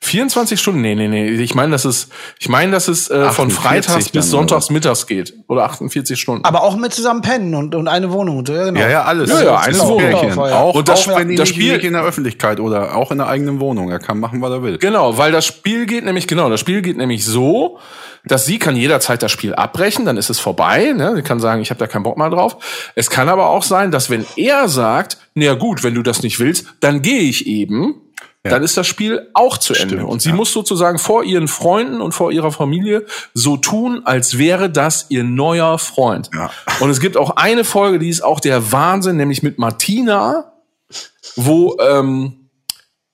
24 Stunden. Nee, nee, nee. Ich meine, dass es ich meine, dass es äh, von
48
Freitags bis
oder
Sonntags mittags geht oder 48 Stunden.
Aber auch mit zusammen pennen und, und eine Wohnung. Ja, genau.
Ja, ja, alles.
Ja, ja,
Das
eine
ein
Wohnung.
Pärchen.
Ja.
Auch,
Und das-
auch wenn
das Spiel-
in der Öffentlichkeit oder auch in der eigenen Wohnung. Er kann machen, was er will.
Genau, weil das Spiel geht nämlich, genau, das Spiel geht nämlich so, dass sie kann jederzeit das Spiel abbrechen, dann ist es vorbei. Ne? Sie kann sagen, ich habe da keinen Bock mehr drauf. Es kann aber auch sein, dass wenn er sagt, na gut, wenn du das nicht willst, dann gehe ich eben, dann ist das Spiel auch zu Ende.
Stimmt,
Und sie
ja.
muss sozusagen vor ihren Freunden und vor ihrer Familie so tun, als wäre das ihr neuer Freund.
Ja.
Und es gibt auch eine Folge, die ist auch der Wahnsinn, nämlich mit Martina, wo ähm,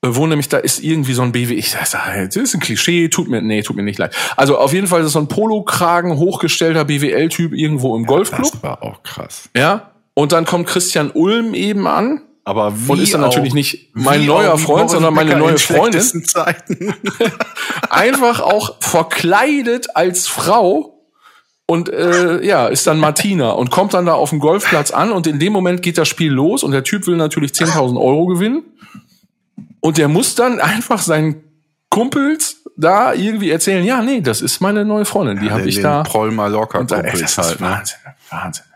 wo nämlich da ist irgendwie so ein BW, ich sag, das ist ein Klischee, tut mir, nee, tut mir nicht leid. Also auf jeden Fall ist es so ein Polokragen, hochgestellter BWL-Typ irgendwo im Golfclub,
Das war auch krass.
ja. Und dann kommt Christian Ulm eben an
Aber wie
und ist dann
auch-
natürlich nicht mein neuer Freund, sondern meine neue
in
Freundin.
Zeiten.
Einfach auch verkleidet als Frau und äh, ja, ist dann Martina und kommt dann da auf dem Golfplatz an und in dem Moment geht das Spiel los und der Typ will natürlich 10.000 Euro gewinnen und der muss dann einfach seinen Kumpels da irgendwie erzählen, ja, nee, das ist meine neue Freundin, die habe
Den-
ich
den
da.
Proll Mallorca Kumpels halt, ne?
Wahnsinn, Wahnsinn, ja.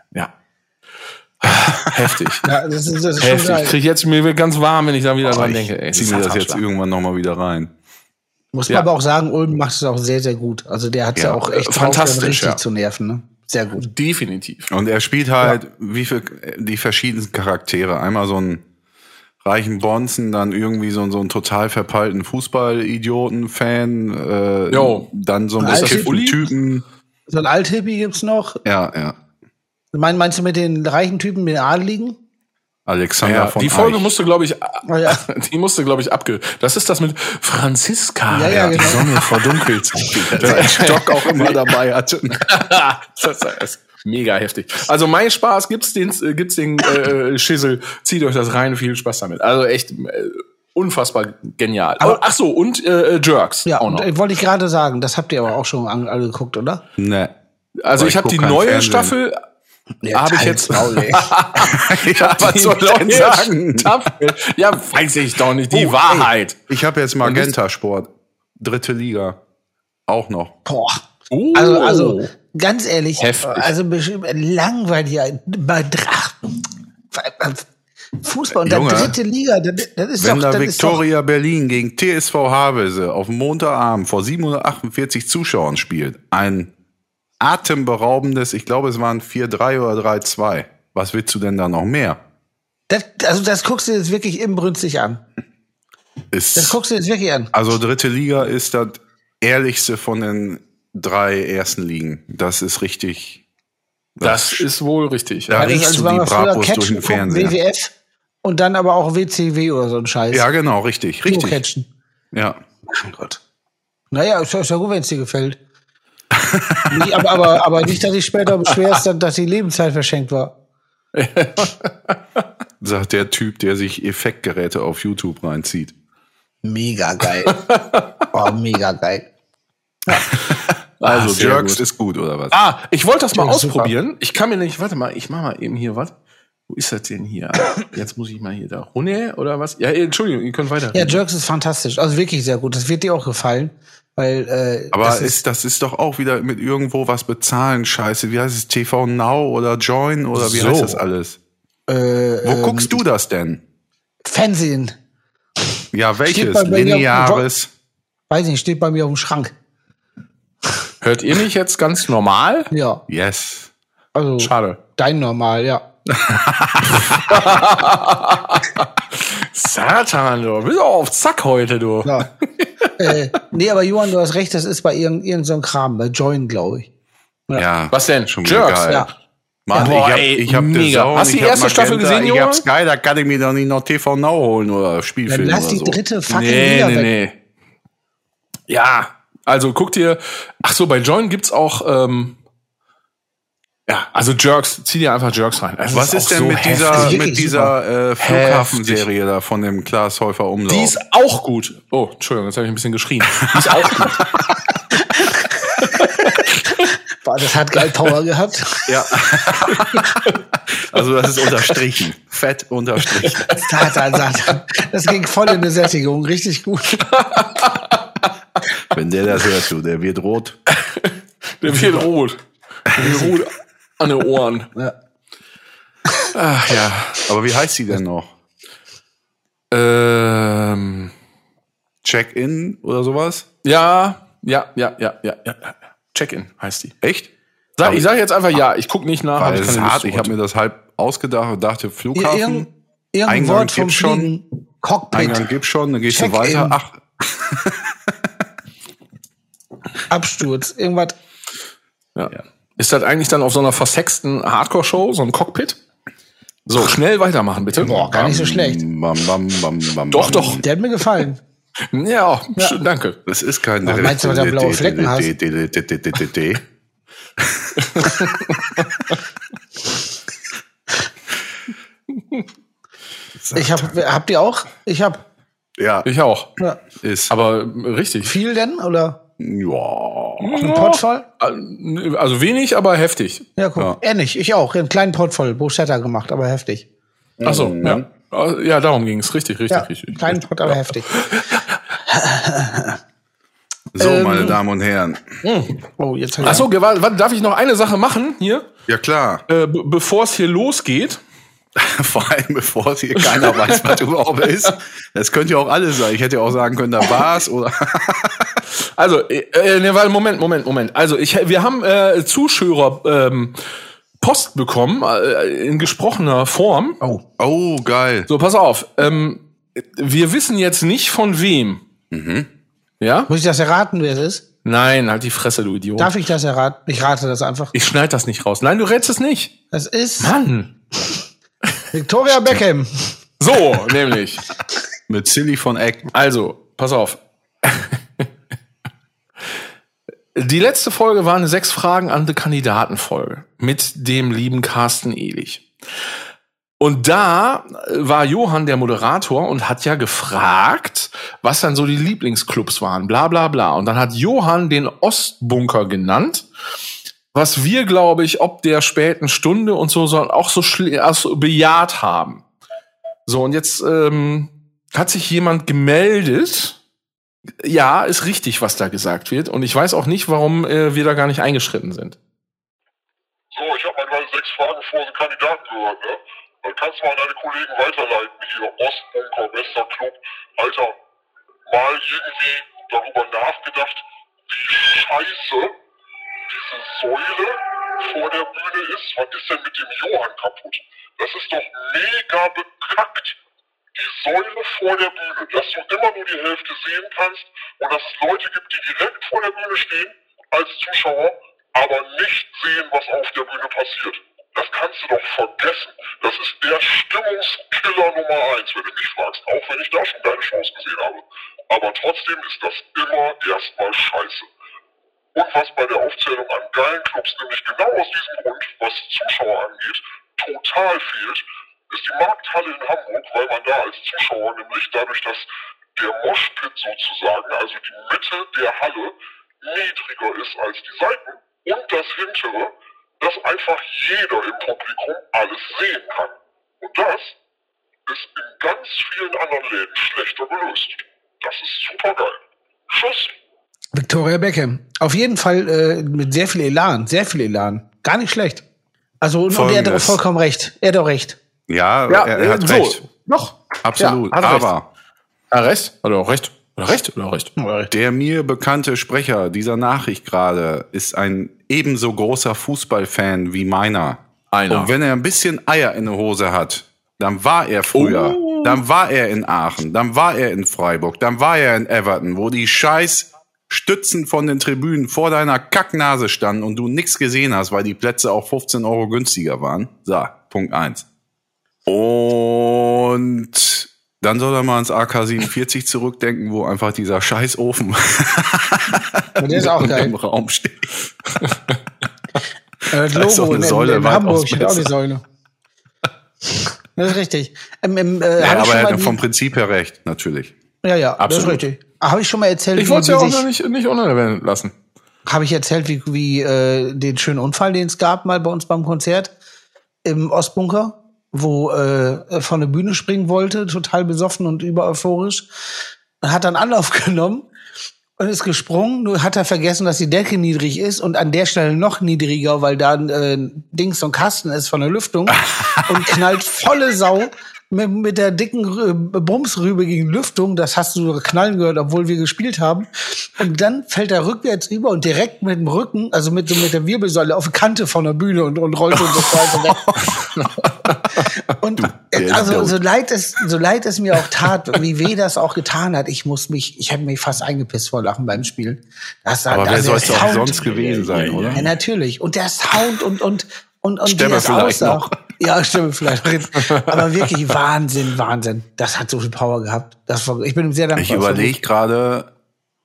Heftig.
Ja, das ist, das ist schon
Heftig.
geil.
Krieg jetzt mir wird ganz warm, wenn ich da wieder
Aber
dran
ich
denke. Ey,
zieh mir das jetzt irgendwann noch mal wieder rein.
Muss man
Ja.
aber auch sagen, Ulm macht es auch sehr, sehr gut. Also der hat ja,
Ja,
auch echt
äh,
drauf,
fantastisch,
dann richtig
ja.
zu nerven. Ne? Sehr gut.
Definitiv.
Und er spielt halt wie viel, die verschiedensten Charaktere. Einmal so einen reichen Bonzen, dann irgendwie so, so einen total verpeilten Fußball-Idioten-Fan, äh,
Jo.
dann so bekifften
Uli?
Typen.
So ein Althippie gibt's noch.
Ja, ja.
Mein, meinst du mit den reichen Typen, mit den Adligen?
Alexander
Ja,
von
die Folge
Eich.
musste, glaube ich,
Oh ja.
die musste, glaube ich, abge. Das ist das mit Franziska,
Ja, ja,
die
genau.
Sonne verdunkelt.
Der Stock auch immer dabei hatte.
das ist mega heftig. Also mein Spaß gibt's den, äh, gibt's den äh, Schissel. Zieht euch das rein, viel Spaß damit. Also echt äh, unfassbar genial.
Aber-
ach so und äh, Jerks
Ja,
auch
und
noch.
äh, wollte ich gerade sagen, das habt ihr aber auch schon an, angeguckt, oder?
Ne.
Also
aber
ich
ich
habe die neue
Fernsehen.
Staffel. Habe ich jetzt
ey.
Ja, was soll ich denn sagen?
Ja, weiß ich doch nicht. Die
Oh,
Wahrheit.
Ich habe jetzt Magenta Sport. Dritte Liga. Auch noch.
Boah.
Oh.
Also, also ganz ehrlich,
Heftig.
also bestimmt langweilig bei Drach. Fußball und dann
Junge,
dritte Liga, das, das ist
Wenn
doch,
da
ist doch,
Viktoria Berlin gegen TSV Havelse auf Montagabend vor 748 Zuschauern spielt, ein atemberaubendes, ich glaube es waren 4-3 oder 3-2. Was willst du denn da noch mehr?
das, also das guckst du jetzt wirklich inbrünstig an. Das
Ist,
guckst du jetzt wirklich an.
also dritte Liga ist das ehrlichste von den drei ersten Ligen. Das ist richtig.
Das ist wohl richtig.
Ja,
das ist,
riechst
als
du die Bratwurst
Catchen
durch den Fernseher.
WWF und dann aber auch WCW oder so ein Scheiß.
Ja, genau, richtig, richtig.
Catchen.
Ja.
Mein Gott. Naja, ja, ist ja gut, wenn es dir gefällt. Nicht, aber, aber, aber nicht, dass ich später beschwerst, dass- dass die Lebenszeit verschenkt war.
Sagt der Typ, der sich Effektgeräte auf YouTube reinzieht.
Mega geil. oh, mega geil.
Also
sehr
Jerks
gut.
ist gut, oder was?
Ah, ich wollte das mal
super.
ausprobieren. Ich kann mir nicht, warte mal, ich mach mal eben hier was. Wo ist das denn hier? Jetzt muss ich mal hier da runter oder was? Ja, Entschuldigung, ihr könnt weiter.
Ja, Jerks ist fantastisch. Also wirklich sehr gut. Das wird dir auch gefallen. Weil, äh,
Aber
das
ist, das ist doch auch wieder mit irgendwo was bezahlen, scheiße. Wie heißt es? TV Now oder Join oder wie
So.
heißt das alles?
äh,
Wo
ähm,
guckst du das denn?
Fernsehen.
Ja, welches? Lineares?
Weiß nicht, steht bei mir auf dem Schrank.
Hört ihr mich jetzt ganz normal?
Ja.
Yes.
Also
Schade.
dein normal, ja.
Satan, du bist auch auf Zack heute, du.
ja. äh, nee, aber Johann, du hast recht, das ist bei irgendeinem irgend so einem Kram, bei Join, glaube ich.
Ja.
Was denn?
Schon wieder
Jerks?
geil.
Ja.
Mann,
Boah,
ich hab,
ey,
ich hab
mega.
Zone,
Hast du die erste Staffel
Magenta,
gesehen,
Ich hab
Johann?
Sky, da kann ich mir doch nicht noch TV Now holen oder
Dann
Spielfilm
lass
oder
die
so.
dritte fucking
Nee,
Liga
nee,
weg.
nee. Ja, also guck dir, ach so, bei Join gibt's auch, ähm, ja, also Jerks, zieh dir einfach Jerks rein. Das
Was ist
auch
denn
so
mit dieser, mit dieser äh, Flughafenserie da von dem Klaas Häufer Umlauf?
Die ist auch gut. Oh, Entschuldigung, jetzt habe ich ein bisschen geschrien. Die ist auch gut.
Boah, das hat geil Power gehabt.
ja. also das ist unterstrichen. Fett unterstrichen.
Satan, Satan. Das ging voll in eine Sättigung, richtig gut.
Wenn der das hört, du, der wird rot.
Der wird rot. Der wird rot an den Ohren.
Ja.
Ach ja.
Aber wie heißt sie denn noch?
Ähm,
Check-in oder sowas?
ja, ja, ja, ja, ja, ja. ja. Check-in heißt die.
Echt?
Sag, ich sage jetzt einfach ja. Ich guck nicht nach. hab
Weil
ich keine
hart.
Lust
Ich habe mir das halb ausgedacht und dachte, Flughafen,
Irgend, irgendein
Eingang
Wort vom
gibt's schon.
Fliegen. Cockpit,
Eingang gibt's schon, dann gehst du weiter. Ach,
Absturz, irgendwas.
Ja. Ist das eigentlich dann auf so einer versexten Hardcore-Show, so ein Cockpit? So, schnell weitermachen, bitte.
Boah, gar nicht so schlecht.
bam, bam, bam, bam,
Doch,
bam.
doch.
Der hat mir gefallen.
Ja, schön, danke.
Das ist kein.
Aber meinst du, weil du blaue Flecken hast? Ich hab, habt ihr auch? Ich hab.
Ja,
Ich auch.
Ja.
ist.
Aber äh, richtig.
Viel denn? Oder
Ja.
ein Pott voll?
Also wenig, aber heftig.
Ja, guck.
Ja.
Ähnlich. Ich auch. Einen kleinen Pott voll. Buchstatter gemacht, aber heftig.
Ach so, ja. Äh, Ja, darum ging's. Richtig, richtig,
Ja,
richtig.
einen kleinen Pott, aber heftig.
So,
Ähm.
meine Damen und Herren.
Oh, jetzt hab ich
Ach so, ge- warte, darf ich noch eine Sache machen hier,
Ja, klar.
äh, be- bevor es hier losgeht?
Vor allem, bevor hier keiner weiß, was überhaupt ist. Das könnte ja auch alles sein. Ich hätte ja auch sagen können, da war's oder.
Also, äh, äh, ne, weil, Moment, Moment, Moment. Also, ich, wir haben äh, Zuschauer ähm, Post bekommen äh, in gesprochener Form.
Oh.
Oh, geil.
So, pass auf. Ähm, wir wissen jetzt nicht von wem. Ja?
Muss ich das erraten, wer es ist?
Nein, halt die Fresse, du Idiot.
Darf ich das erraten? Ich rate das einfach.
ich schneid das nicht raus. Nein, du rätst es nicht.
Das ist.
Mann.
Victoria Beckham.
So, nämlich.
Mit Silly von Eck.
Also, pass auf. Die letzte Folge war eine sechs Fragen an die Kandidatenfolge mit dem lieben Carsten Ehlich. Und da war Johann der Moderator und hat ja gefragt, was dann so die Lieblingsclubs waren, bla bla bla. Und dann hat Johann den Ostbunker genannt, was wir, glaube ich, ob der späten Stunde und so, so auch so also bejaht haben. So, und jetzt ähm, hat sich jemand gemeldet, ja, ist richtig, was da gesagt wird. Und ich weiß auch nicht, warum äh, wir da gar nicht eingeschritten sind.
So, ich habe mal gerade sechs Fragen vor den Kandidaten gehört, ne? Dann kannst du mal an deine Kollegen weiterleiten, hier Ostbunker, bester Club. Alter, mal irgendwie darüber nachgedacht, wie scheiße diese Säule vor der Bühne ist. Was ist denn mit dem Johann kaputt? Das ist doch mega bekackt die Säule vor der Bühne, dass du immer nur die Hälfte sehen kannst und dass es Leute gibt, die direkt vor der Bühne stehen als Zuschauer, aber nicht sehen, was auf der Bühne passiert. Das kannst du doch vergessen. Das ist der Stimmungskiller Nummer eins, wenn du mich fragst. Auch wenn ich da schon keine Chance gesehen habe. Aber trotzdem ist das immer erstmal scheiße. Und was bei der Aufzählung an geilen Clubs nämlich genau aus diesem Grund, was Zuschauer angeht, total fehlt, ist die Markthalle in Hamburg, weil man da als Zuschauer nämlich dadurch, dass der Moshpit sozusagen, also die Mitte der Halle, niedriger ist als die Seiten und das hintere, dass einfach jeder im Publikum alles sehen kann. Und das ist in ganz vielen anderen Läden schlechter gelöst. Das ist super geil. Tschüss.
Victoria Beckham. Auf jeden Fall äh, mit sehr viel Elan, sehr viel Elan. Gar nicht schlecht. Also, und, und er hat doch vollkommen recht. Er hat doch recht.
Ja, ja er, er hat so. recht.
Noch.
Absolut. Ja, Aber.
Er recht. Hat er auch recht. Oder recht oder recht?
Der mir bekannte Sprecher dieser Nachricht gerade ist ein ebenso großer Fußballfan wie meiner. Einer. Und wenn er ein bisschen Eier in der Hose hat, dann war er früher. Oh. Dann war er in Aachen, dann war er in Freiburg, dann war er in Everton, wo die scheiß Stützen von den Tribünen vor deiner Kacknase standen und du nichts gesehen hast, weil die Plätze auch 15 Euro günstiger waren. So, Punkt eins. Und dann soll er mal ans AK-47 zurückdenken, wo einfach dieser Scheißofen
der ist auch geil.
im Raum steht.
Das Logo das in, Säule in, in Hamburg steht auch die Säule. Das ist richtig. Ähm, ähm,
äh, ja, aber er hat vom Prinzip her recht, natürlich.
Ja, ja, Absolut. das ist richtig. Habe ich schon mal erzählt,
ich wollte es ja auch noch nicht, nicht unerwähnt lassen.
Habe ich erzählt, wie, wie äh, den schönen Unfall, den es gab mal bei uns beim Konzert im Ostbunker? wo äh, von der Bühne springen wollte, total besoffen und über euphorisch. Hat dann Anlauf genommen und ist gesprungen. Nur hat er vergessen, dass die Decke niedrig ist und an der Stelle noch niedriger, weil da äh, Dings und Kasten ist von der Lüftung und knallt volle Sau mit, mit der dicken Bumsrübe gegen Lüftung, das hast du knallen gehört, obwohl wir gespielt haben. Und dann fällt er rückwärts über und direkt mit dem Rücken, also mit, so mit der Wirbelsäule auf die Kante von der Bühne und, und rollt uns das weiter weg. und du, also so leid es, so leid es mir auch tat, wie weh das auch getan hat, ich muss mich, ich habe mich fast eingepisst vor Lachen beim Spiel.
Das, Aber also wer soll es auch sonst gewesen sein, oder?
Ja, natürlich. Und der Sound und, und, und, und
Stämme wie das vielleicht aussah. Noch.
Ja, stimmt vielleicht. Aber wirklich Wahnsinn, Wahnsinn. Das hat so viel Power gehabt. Das war, ich bin sehr dankbar.
Ich überlege gerade,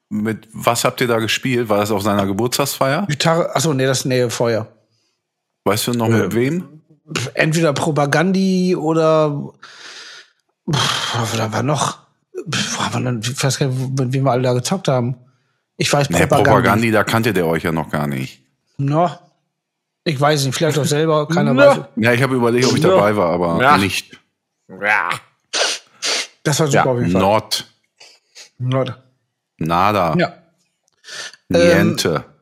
mit was habt ihr da gespielt? War das auf seiner Geburtstagsfeier?
Gitarre, achso, nee, das ist Nähe Feuer.
Weißt du noch äh, mit wem?
Entweder Propagandi oder pff, da war noch, pff, ich weiß gar nicht, mit wem wir alle da gezockt haben. Ich weiß
Propagandi. Nee, Propagandi, da kannte der euch ja noch gar nicht.
No, ich weiß nicht, vielleicht auch selber, keiner weiß.
Ja, ich habe überlegt, ob ich dabei war, aber ja. nicht.
Ja.
Das war super ja, auf jeden Fall.
Not.
Not.
Nada.
Ja.
Niente. Ähm,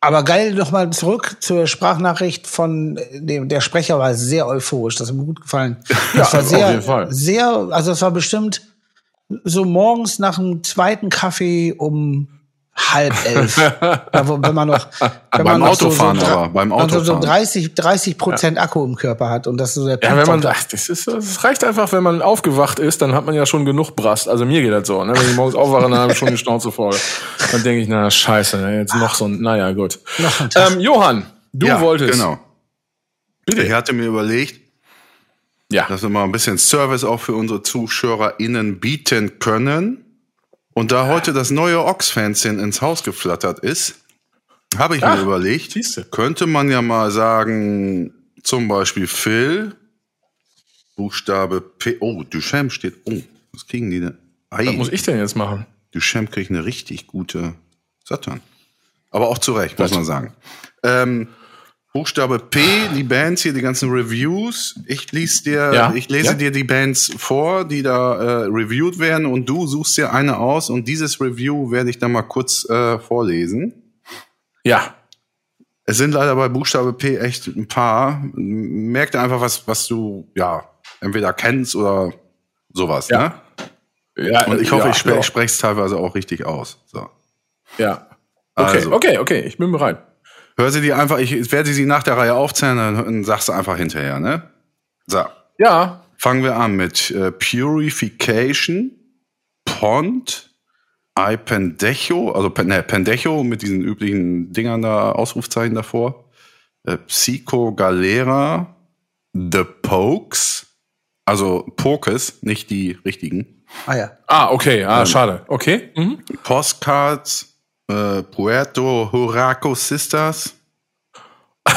aber geil, nochmal zurück zur Sprachnachricht von dem, der Sprecher war sehr euphorisch, das hat mir gut gefallen. Das ja, war sehr, auf jeden Fall. sehr, also es war bestimmt so morgens nach dem zweiten Kaffee um halb elf. wenn man noch, wenn
beim
man
noch Autofahren, so, so, aber beim
Autofahren. so 30, 30 Prozent ja. Akku im Körper hat und das so der
Ja, wenn man, ach, das ist, das reicht einfach, wenn man aufgewacht ist, dann hat man ja schon genug Brast. Also mir geht das so, ne? Wenn ich morgens aufwache, dann habe ich schon die Schnauze voll. Dann denke ich, na, scheiße, ne? jetzt noch so ein, naja, gut. Ähm, Johann, du
ja,
wolltest.
Genau. Bitte. Ich hatte mir überlegt,
Ja.
dass wir mal ein bisschen Service auch für unsere ZuschauerInnen bieten können. Und da heute das neue Ox-Fanzine ins Haus geflattert ist, habe ich
Ach,
mir überlegt,
siehste.
könnte man ja mal sagen, zum Beispiel Phil, Buchstabe P. Oh, Duchamp steht. Oh, was kriegen die denn? Ei,
Was muss ich denn jetzt machen?
Duchamp kriegt eine richtig gute Saturn. Aber auch zu Recht, muss
Was?
man sagen. Ähm, Buchstabe P, die Bands hier, die ganzen Reviews. Ich lies dir,
Ja,
ich lese
ja.
dir die Bands vor, die da äh, reviewed werden und du suchst dir eine aus und dieses Review werde ich dann mal kurz äh, vorlesen.
Ja.
Es sind leider bei Buchstabe P echt ein paar. Merk dir einfach, was, was du, ja, entweder kennst oder sowas,
Ja.
ne?
ja
Und ich hoffe,
ja,
ich spre
ja.
spreche es teilweise auch richtig aus. So.
Ja. Okay,
Also.
okay, okay, ich bin bereit.
Hör sie dir einfach, ich werde sie nach der Reihe aufzählen, dann, dann sagst du einfach hinterher, ne? So,
Ja.
fangen wir an mit äh, Purification, Pond, iPendejo, also ne, Pendejo mit diesen üblichen Dingern da, Ausrufzeichen davor, äh, Psycho Galera, The Pokes, also Pokes, nicht die richtigen,
Ah ja.
Ah, okay, ah, schade. Okay. Mhm.
Postcards, äh, Puerto Huraco Sisters,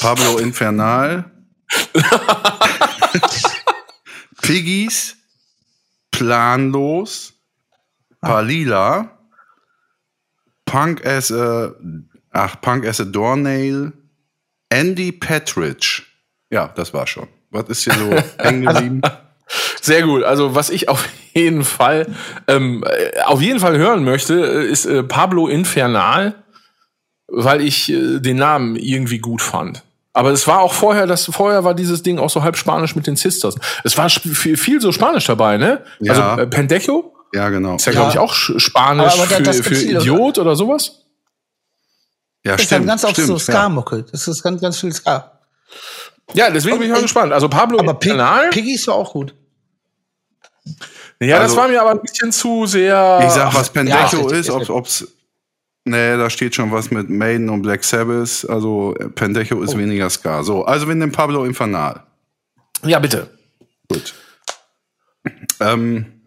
Pablo Infernal, Piggies, Planlos, Palila, Punk as a, ach, Punk as a Doornail, Andy Petridge. Ja, das war schon. Was ist hier so hängen geblieben?
Sehr gut. Also was ich auf jeden Fall, ähm, äh, auf jeden Fall hören möchte, äh, ist äh, Pablo Infernal, weil ich äh, den Namen irgendwie gut fand. Aber es war auch vorher, das vorher war dieses Ding auch so halb Spanisch mit den Sisters. Es war viel, viel so Spanisch dabei, ne?
Ja.
Also äh, Pendejo
Ja, genau.
ist ja,
Ja.
glaube ich auch Sch- Spanisch
Aber- aber
für, für. Idiot oder sowas.
Ja,
Das ist dann ganz oft so Ska-Mucke. Das ist ganz, ganz viel Ska.
Ja, deswegen bin ich mal
Ey,
gespannt. Also Pablo
Aber Pig,
Infernal.
Piggies war auch gut.
ja, das
Also-
war mir aber ein bisschen zu sehr.
Ich sag, was
ja,
Pendejo
ist
ist, ob, ob's. Nee, da steht schon was mit Maiden und Black Sabbath. Also äh, Pendejo
Oh.
ist weniger Ska. So, also wir nehmen Pablo Infernal.
Ja, bitte.
Gut. Ähm,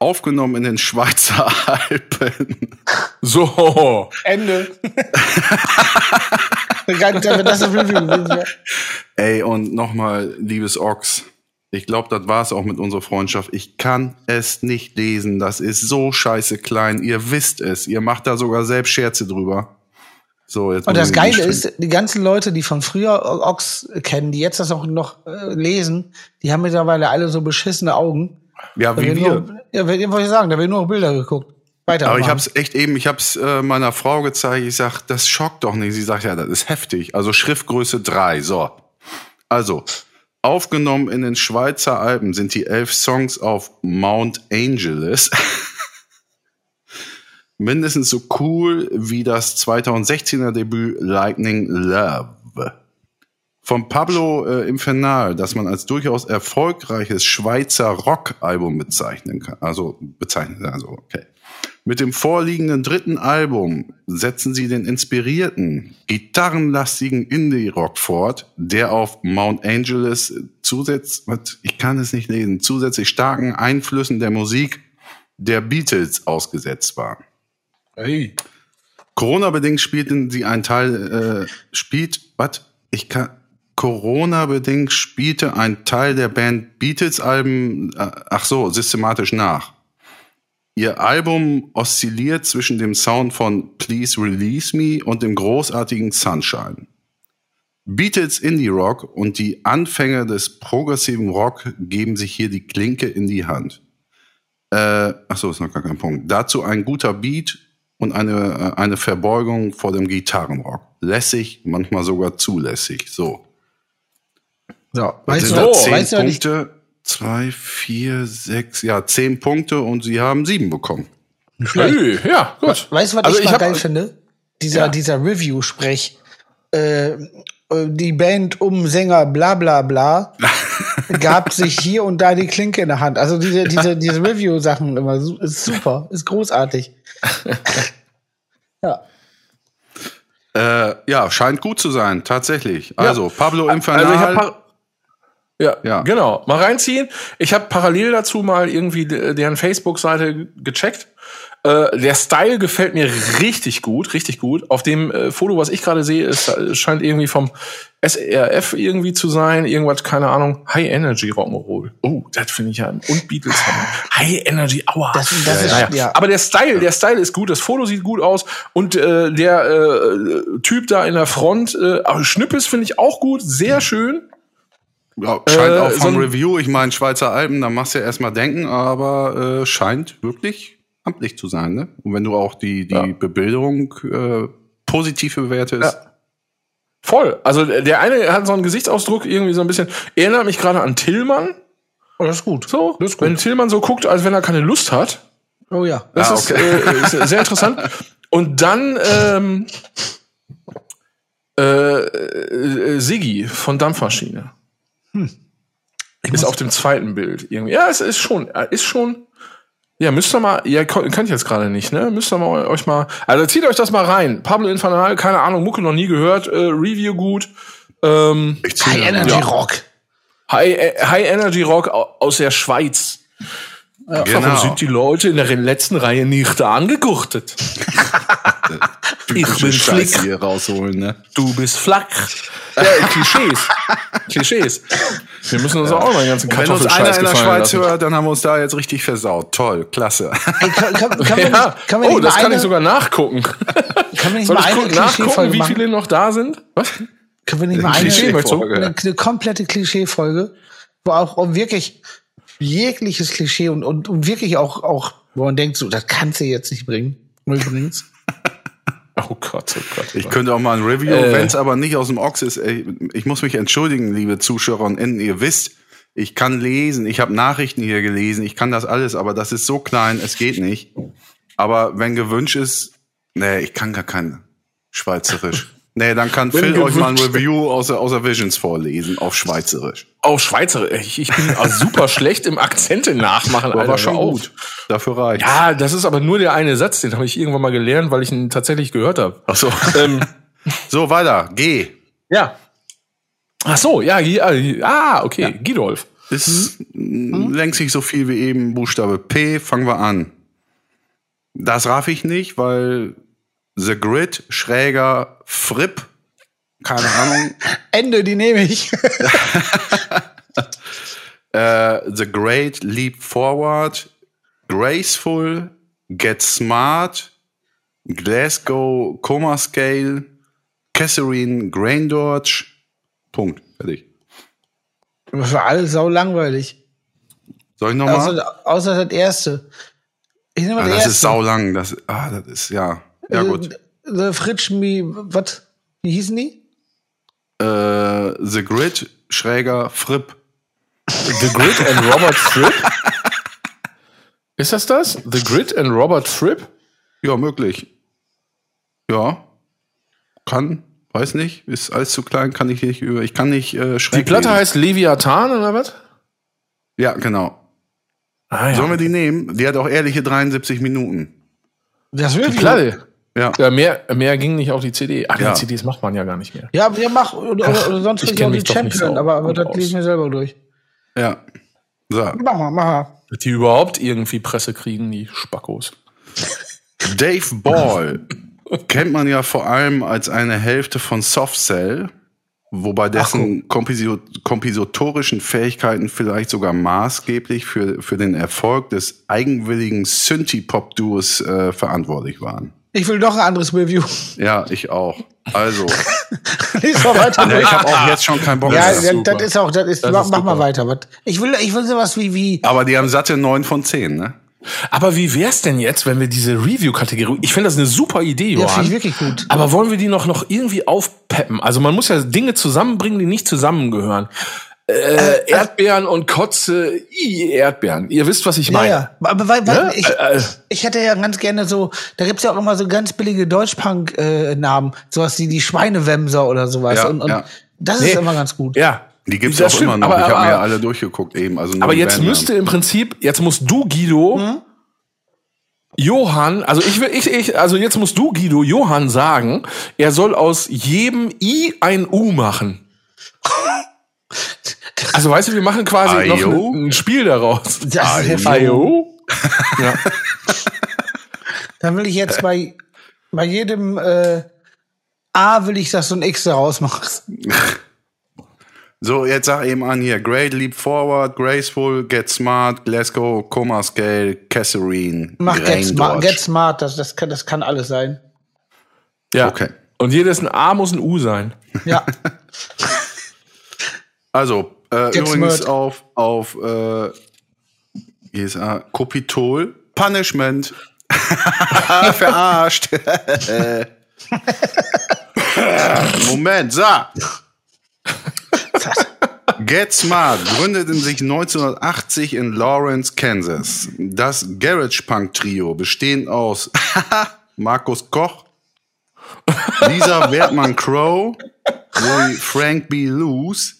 aufgenommen in den Schweizer Alpen.
So.
Ende.
Ey, und nochmal, liebes Ochs. Ich glaube, das war's auch mit unserer Freundschaft. Ich kann es nicht lesen. Das ist so scheiße klein. Ihr wisst es. Ihr macht da sogar selbst Scherze drüber. So, jetzt
Und das Geile ist, die ganzen Leute, die von früher Ox kennen, die jetzt das auch noch äh, lesen, die haben mittlerweile alle so beschissene Augen.
Ja,
Da
wie wir.
Nur, ja, wollte ich sagen? Da werden nur noch Bilder geguckt. Weiter.
Aber ich habe es echt eben, ich habe es äh, meiner Frau gezeigt. Ich sag, das schockt doch nicht. Sie sagt, ja, das ist heftig. Also Schriftgröße 3. So. Also, aufgenommen in den Schweizer Alpen sind die elf Songs auf Mount Angeles. Mindestens so cool wie das 2016er Debüt Lightning Love. Von Pablo äh, Infernal, das man als durchaus erfolgreiches Schweizer Rock-Album bezeichnen kann. Also bezeichnen, also okay. Mit dem vorliegenden dritten Album setzen sie den inspirierten, gitarrenlastigen Indie-Rock fort, der auf Mount Angeles zusätzlich, ich kann es nicht lesen, zusätzlich starken Einflüssen der Musik der Beatles ausgesetzt war.
Hey.
Corona-bedingt spielten sie einen Teil, äh, spielt, was? Ich kann, Corona-bedingt spielte ein Teil der Band Beatles-Alben, äh, ach so, systematisch nach. Ihr Album oszilliert zwischen dem Sound von Please Release Me und dem großartigen Sunshine. Beatles Indie Rock und die Anfänge des progressiven Rock geben sich hier die Klinke in die Hand. Äh, ach so, ist noch gar kein Punkt. Dazu ein guter Beat und eine, äh, eine Verbeugung vor dem Gitarrenrock. Lässig, manchmal sogar zulässig. So.
so, weißt du,
so,
zehn
weißt du,
Punkte? Zwei, vier, sechs, ja, zehn Punkte und sie haben sieben bekommen.
Hey, ja, gut.
weißt du, was
Also
ich
ich
mal geil finde? Dieser,
Ja.
dieser Review-Sprech. Äh, äh, die Band um Sänger bla bla bla gab sich hier und da die Klinke in der Hand. Also diese, diese, diese Review-Sachen immer ist super, ist großartig. ja.
Äh, ja, scheint gut zu sein, tatsächlich. Also, Pablo Infernal.
Also ich habe Ja,
Ja.
genau. Mal reinziehen. Ich habe parallel dazu mal irgendwie de- deren Facebook-Seite gecheckt. Äh, der Style gefällt mir richtig gut, richtig gut. Auf dem äh, Foto, was ich gerade sehe, ist, es scheint irgendwie vom SRF irgendwie zu sein. Irgendwas, keine Ahnung. High Energy Rock'n'Roll. Oh, das finde ich ja. Und Beatles haben. High Energy, aua.
Das, das ist,
Naja,
ja.
aber der Style, der Style ist gut, das Foto sieht gut aus und äh, der äh, Typ da in der Front, äh, Schnippes finde ich auch gut, sehr schön.
Ja, scheint
Äh,
auch
so
vom
ein-
Review, ich meine, Schweizer Alpen, da machst du ja erstmal denken, aber äh, scheint wirklich amtlich zu sein, ne? Und wenn du auch die, die
Ja.
Bebilderung äh, positiv bewertest,
Ja. Voll. Also der eine hat so einen Gesichtsausdruck irgendwie so ein bisschen, erinnert mich gerade an Tillmann.
Oh, das ist gut.
So,
Das ist gut.
wenn Tillmann so guckt, als wenn er keine Lust hat.
Oh ja.
Das
Ah,
ist,
okay.
äh, ist sehr interessant. Und dann ähm, äh, äh, Siggi von Dampfmaschine. Ist auf dem zweiten Bild irgendwie. Ja, es ist schon, äh, ist schon. Ja, müsst ihr mal, ja, könnt ihr jetzt gerade nicht, ne? Müsst ihr mal euch mal, also zieht euch das mal rein. Pablo Infernal, keine Ahnung, Mucke noch nie gehört, äh, Review gut. Ähm,
High
da-
Energy
Ja.
Rock.
High, äh, High Energy Rock au- aus der Schweiz. Warum
Genau.
sind die Leute in der letzten Reihe nicht angegurtet? ich bin flick.
hier rausholen, ne?
Du bist flack. Ja, Klischees. Klischees. Wir müssen uns auch mal den ganzen
Wenn uns einer in der Schweiz
lassen.
hört, dann haben wir uns da jetzt richtig versaut. Toll, klasse.
Ey, kann, kann, kann wir
Ja.
nicht, kann wir
oh, das kann
eine,
ich sogar nachgucken.
Kann wir nicht
Soll
mal
ich nachgucken, wie viele noch da sind? Was?
Können wir nicht mal eine, eine, eine komplette Klischeefolge, wo auch, auch wirklich jegliches Klischee und, und, und wirklich auch, auch, wo man denkt, so, das kannst du jetzt nicht bringen. Übrigens.
Oh Gott, oh Gott.
Ich könnte auch mal ein Review,
Äh.
wenn es aber nicht aus dem Ochs ist. Ey, ich muss mich entschuldigen, liebe Zuschauer und Enden. Ihr wisst, ich kann lesen, ich habe Nachrichten hier gelesen, ich kann das alles, aber das ist so klein, es geht nicht. Aber wenn gewünscht ist, nee, ich kann gar kein Schweizerisch. Nee, dann kann
Wenn
Phil euch mal ein
gewünscht.
Review aus der Visions vorlesen auf Schweizerisch.
Auf Schweizer. Ich, ich bin also super schlecht im Akzente nachmachen,
Aber war schon gut. Dafür reicht.
Ja, das ist aber nur der eine Satz, den habe ich irgendwann mal gelernt, weil ich ihn tatsächlich gehört habe.
Ach so.
Ähm,
So, weiter. G.
ja. Ach so, ja, ja, ah, okay, Gidolf.
Ist mm, längst nicht so viel wie eben Buchstabe P. Fangen wir an. Das raff ich nicht, weil The Grid, Schräger, Fripp, keine Ahnung,
Ende, die nehme ich.
äh, The Great Leap Forward, Graceful, Get Smart, Glasgow Coma Scale, Catherine Grain Dodge, Punkt. Fertig.
Das war alles sau langweilig.
Soll ich nochmal?
Also, außer das erste. Ich nehme mal
ah,
das erste.
ist saulang. Das, ah, das ist, ja. Ja, gut.
The Fritsch, was? Wie hießen die?
Äh, The Grid, Schräger, Fripp.
The Grid and Robert Fripp? Ist das das? The Grid and Robert Fripp?
Ja, möglich. Ja. Kann. Weiß nicht. Ist alles zu klein, kann ich nicht über. Ich kann nicht äh, schräg
Die Platte
lesen.
heißt Leviathan oder was?
Ja, genau.
Ah,
Sollen wir die nehmen? Die hat auch ehrliche 73 Minuten.
Das
Die
wirklich.
Platte.
Ja.
Ja, mehr, mehr ging nicht auf die CD. Ach,
Ja.
die CDs macht man ja gar nicht mehr.
Ja, wir mach, oder,
Ach,
oder sonst
ich
krieg
kenn
auch die Champion,
so
aber, aber das lese ich mir selber durch.
Ja. So.
Mach mal, mach mal.
Dass die überhaupt irgendwie Presse kriegen, die Spackos.
Dave Ball kennt man ja vor allem als eine Hälfte von Soft Cell, wobei dessen komposi- kompositorischen Fähigkeiten vielleicht sogar maßgeblich für, für den Erfolg des eigenwilligen Synthie-Pop-Duos äh, verantwortlich waren.
Ich will doch ein anderes Review.
Ja, ich auch. Also,
Lies mal weiter.
ja, ich habe auch jetzt schon keinen Bock
Ja,
mehr.
ja,
super.
das ist auch, das ist,
Das
mach,
ist
mach mal weiter. Ich will, ich will sowas wie, wie,
Aber die haben satte 9 von 10, ne?
Aber wie wär's denn jetzt, wenn wir diese Review-Kategorie, ich finde das eine super Idee,
ja,
Johann.
finde ich wirklich gut.
Aber wollen wir die noch, noch irgendwie aufpeppen? Also man muss ja Dinge zusammenbringen, die nicht zusammengehören. Äh, Erdbeeren und Kotze, i, Erdbeeren. Ihr wisst, was ich
Ja,
meine.
ja. Aber weil, weil
Ne?
ich,
Äh, äh.
ich hätte ja ganz gerne so, da gibt's ja auch immer so ganz billige Deutschpunk-Namen, sowas wie die Schweinewemser oder sowas.
Ja,
und, und
ja.
das
Nee.
ist immer ganz gut.
Ja.
Die gibt's
Das
auch
stimmt,
immer noch.
Aber,
ich habe mir ja alle durchgeguckt eben. Also
aber jetzt
Bandnamen.
müsste im Prinzip, jetzt musst du, Guido,
Hm?
Johann, also ich will, ich, ich, also jetzt musst du, Guido, Johann sagen, er soll aus jedem I ein U machen. Also weißt du, wir machen quasi
Ayo?
noch ein, ein Spiel daraus.
Das ist.
Ayo? ja.
Dann will ich jetzt bei, bei jedem äh, A will ich, dass du ein X daraus machst.
So, jetzt sag eben an hier. Great Leap Forward, Graceful, Get Smart, Glasgow, Coma Scale, Catherine,
Mach Get Smart. Get Smart das, das, kann, das kann alles sein.
ja.
Okay.
Und jedes ein A muss ein U sein.
Ja.
Also, äh, übrigens auf, auf äh, äh, Kopitol, Punishment. Verarscht. Moment, so. Get Smart gründeten sich 1980 in Lawrence, Kansas. Das Garage Punk Trio, bestehend aus Markus Koch, Lisa Wertmann Crow sowie Frank B. Luce,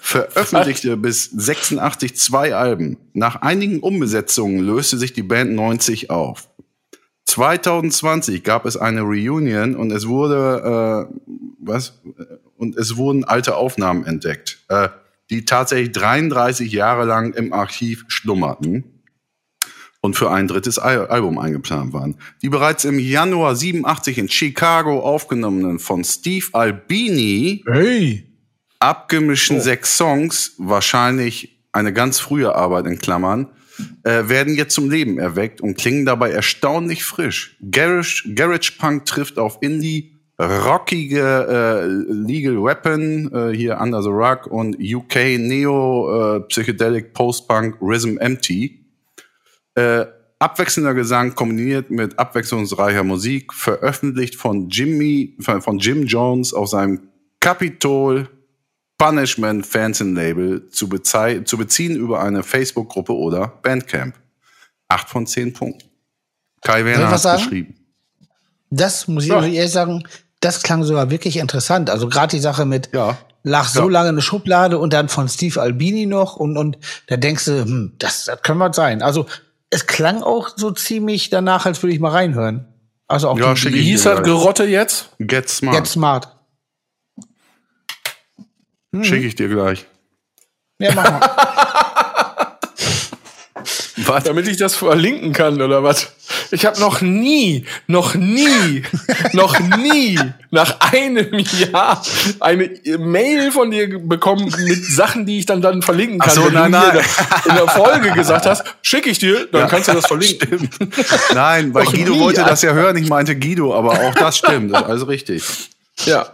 veröffentlichte bis 86 zwei Alben. Nach einigen Umbesetzungen löste sich die Band 90 auf. 2020 gab es eine Reunion und es wurde äh, was und es wurden alte Aufnahmen entdeckt, äh, die tatsächlich 33 Jahre lang im Archiv schlummerten und für ein drittes Al Album eingeplant waren. Die bereits im Januar 87 in Chicago aufgenommenen von Steve Albini
Hey.
Abgemischten sechs Songs, wahrscheinlich eine ganz frühe Arbeit in Klammern, äh, werden jetzt zum Leben erweckt und klingen dabei erstaunlich frisch. Garage, Garage Punk trifft auf Indie, rockige äh, Legal Weapon, äh, hier Under the Rug und UK Neo äh, Psychedelic Post-Punk Rhythm Empty. Äh, abwechselnder Gesang kombiniert mit abwechslungsreicher Musik, veröffentlicht von Jimmy, von Jim Jones auf seinem Capitol Punishment Fansin Label zu, zu beziehen über eine Facebook-Gruppe oder Bandcamp. Acht von zehn Punkten. Kai Werner hat
was sagen?
geschrieben.
Das muss ich
Ja.
ehrlich sagen, das klang sogar wirklich interessant. Also gerade die Sache mit
Ja.
lag so
Ja.
lange in der Schublade und dann von Steve Albini noch und und da denkst du, hm, das, das kann was sein. Also es klang auch so ziemlich danach, als würde ich mal reinhören. Also auch
Ja,
die,
ich
hieß
gleich.
Gerotte jetzt?
Get Smart.
Get Smart.
Schicke ich dir gleich.
Ja, mach mal.
Was?
Damit ich das verlinken kann, oder was? Ich habe noch nie, noch nie, noch nie nach einem Jahr eine Mail von dir bekommen mit Sachen, die ich dann dann verlinken kann.
Ach so,
Wenn
nein,
du mir
nein.
in der Folge gesagt hast, schicke ich dir, dann kannst du das verlinken.
Nein, weil Guido wollte
Alter.
das ja hören. Ich meinte Guido, aber auch das stimmt. Das ist alles richtig.
Ja.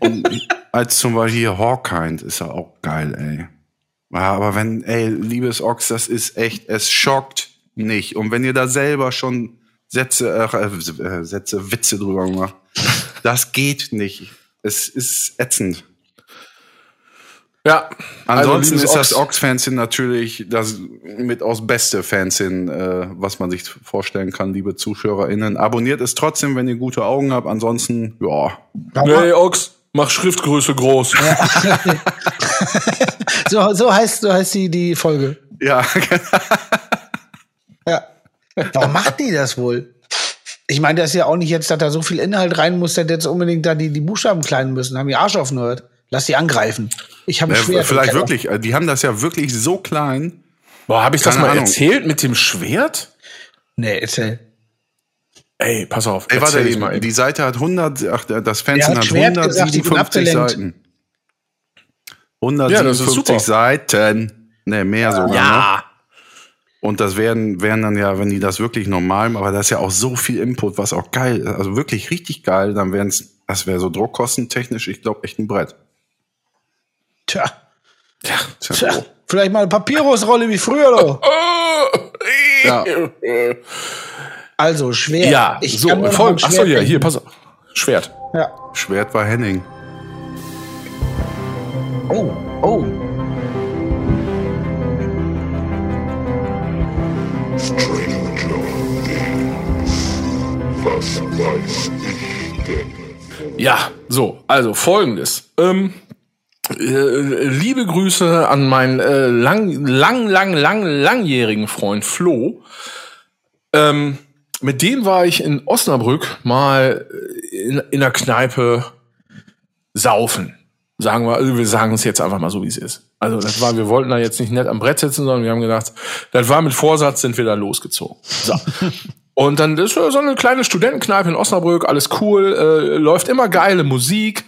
Und als zum Beispiel hier Hawkind ist ja auch geil, ey. Aber wenn, ey, liebes Ochs, das ist echt, es schockt nicht. Und wenn ihr da selber schon Sätze, äh, äh, Sätze, Witze drüber macht, das geht nicht. Es ist ätzend.
Ja.
Ansonsten
liebes
ist das Ox-Fansin natürlich das mit aus beste Fansin, äh, was man sich vorstellen kann, liebe ZuschauerInnen. Abonniert es trotzdem, wenn ihr gute Augen habt. Ansonsten, ja.
Nee, Ochs, mach Schriftgröße groß.
So, so heißt so heißt die die Folge.
Ja,
Ja. Warum macht die das wohl? Ich meine, das ist ja auch nicht jetzt, dass da so viel Inhalt rein muss, dass jetzt unbedingt da die, die Buchstaben klein müssen. Haben die Arsch auf den Hört. Lass die angreifen. Ich habe
äh,
Schwert.
vielleicht wirklich. äh, Die haben das ja wirklich so klein.
Boah, habe ich das
Keine
mal
Ahnung.
erzählt mit dem Schwert?
Nee, erzähl.
Ey, pass auf.
Ey, warte, eben,
mal
die Seite hat 100, ach, das Fansin
hat
hat
Schwert gesagt, ich bin
157
abgelenkt.
Seiten.
Ja, das ist
157
super.
Seiten. Ne, mehr sogar. noch.
Ja.
Und das wären, wären dann ja, wenn die das wirklich normal machen, aber das ist ja auch so viel Input, was auch geil ist. Also wirklich richtig geil, dann wären es, das wäre so druckkostentechnisch, ich glaube, echt ein Brett.
Tja.
Tja.
Tja. Vielleicht mal eine Papyrusrolle wie früher doch.
Ja.
Also, schwer.
Ja,
ich
so, voll. Achso,
Schwert
ja, hier, pass auf. Schwert.
Ja.
Schwert war Henning.
Oh, oh.
Was weiß ich denn?
Ja, so, also folgendes. Ähm, äh, liebe Grüße an meinen äh, lang, lang, lang, lang, langjährigen Freund Flo. Ähm, mit dem war ich in Osnabrück mal äh, in, in der Kneipe saufen. Sagen wir, also wir sagen es jetzt einfach mal so, wie es ist. Also das war, wir wollten da jetzt nicht nett am Brett sitzen, sondern wir haben gedacht, das war mit Vorsatz, sind wir da losgezogen. So. Und dann ist so eine kleine Studentenkneipe in Osnabrück, alles cool, äh, läuft immer geile Musik.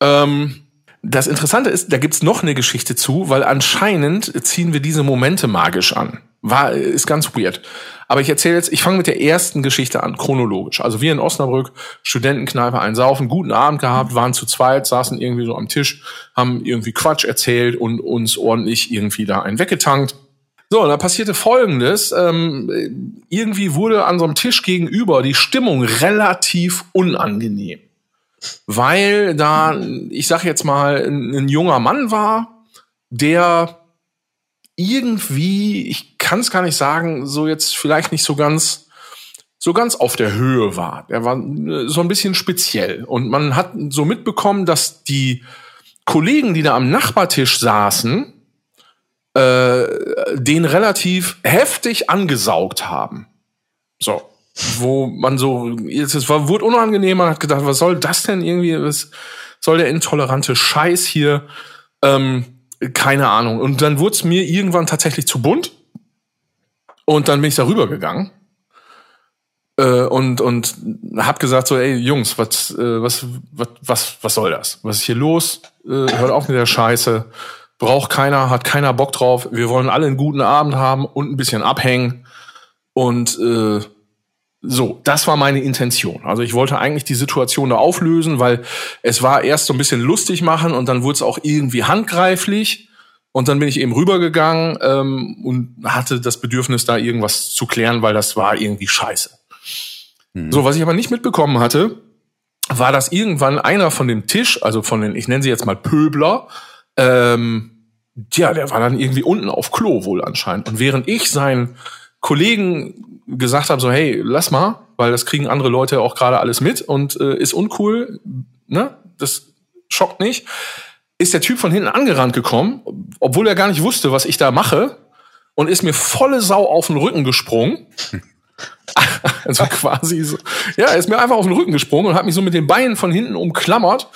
Ähm, das Interessante ist, da gibt's noch eine Geschichte zu, weil anscheinend ziehen wir diese Momente magisch an. War, ist ganz weird. Aber ich erzähle jetzt, ich fange mit der ersten Geschichte an, chronologisch. Also wir in Osnabrück, Studentenkneipe, einen Saufen, guten Abend gehabt, waren zu zweit, saßen irgendwie so am Tisch, haben irgendwie Quatsch erzählt und uns ordentlich irgendwie da einen weggetankt. So, und da passierte Folgendes. Ähm, irgendwie wurde an so einem Tisch gegenüber die Stimmung relativ unangenehm weil da, ich sag jetzt mal, ein, ein junger Mann war, der irgendwie, ich kann es gar nicht sagen, so jetzt vielleicht nicht so ganz so ganz auf der Höhe war. Er war äh, so ein bisschen speziell und man hat so mitbekommen, dass die Kollegen, die da am Nachbartisch saßen, äh, den relativ heftig angesaugt haben. So wo man so, es war, wurde unangenehm, man hat gedacht, was soll das denn irgendwie, was soll der intolerante Scheiß hier? Ähm, keine Ahnung. Und dann wurde es mir irgendwann tatsächlich zu bunt. Und dann bin ich darüber gegangen. Äh, und, und hab gesagt so, ey, Jungs, was, äh, was, was, was, was soll das? Was ist hier los? Äh, hört auf mit der Scheiße. Braucht keiner, hat keiner Bock drauf. Wir wollen alle einen guten Abend haben und ein bisschen abhängen. Und äh, so, das war meine Intention. Also ich wollte eigentlich die Situation da auflösen, weil es war erst so ein bisschen lustig machen und dann wurde es auch irgendwie handgreiflich. Und dann bin ich eben rübergegangen ähm, und hatte das Bedürfnis, da irgendwas zu klären, weil das war irgendwie scheiße. Mhm. So, was ich aber nicht mitbekommen hatte, war, dass irgendwann einer von dem Tisch, also von den, ich nenne sie jetzt mal Pöbler, ähm, ja, der war dann irgendwie unten auf Klo wohl anscheinend. Und während ich seinen Kollegen gesagt habe, so hey, lass mal, weil das kriegen andere Leute auch gerade alles mit und äh, ist uncool, ne? Das schockt nicht. Ist der Typ von hinten angerannt gekommen, obwohl er gar nicht wusste, was ich da mache, und ist mir volle Sau auf den Rücken gesprungen. also quasi so. Ja, er ist mir einfach auf den Rücken gesprungen und hat mich so mit den Beinen von hinten umklammert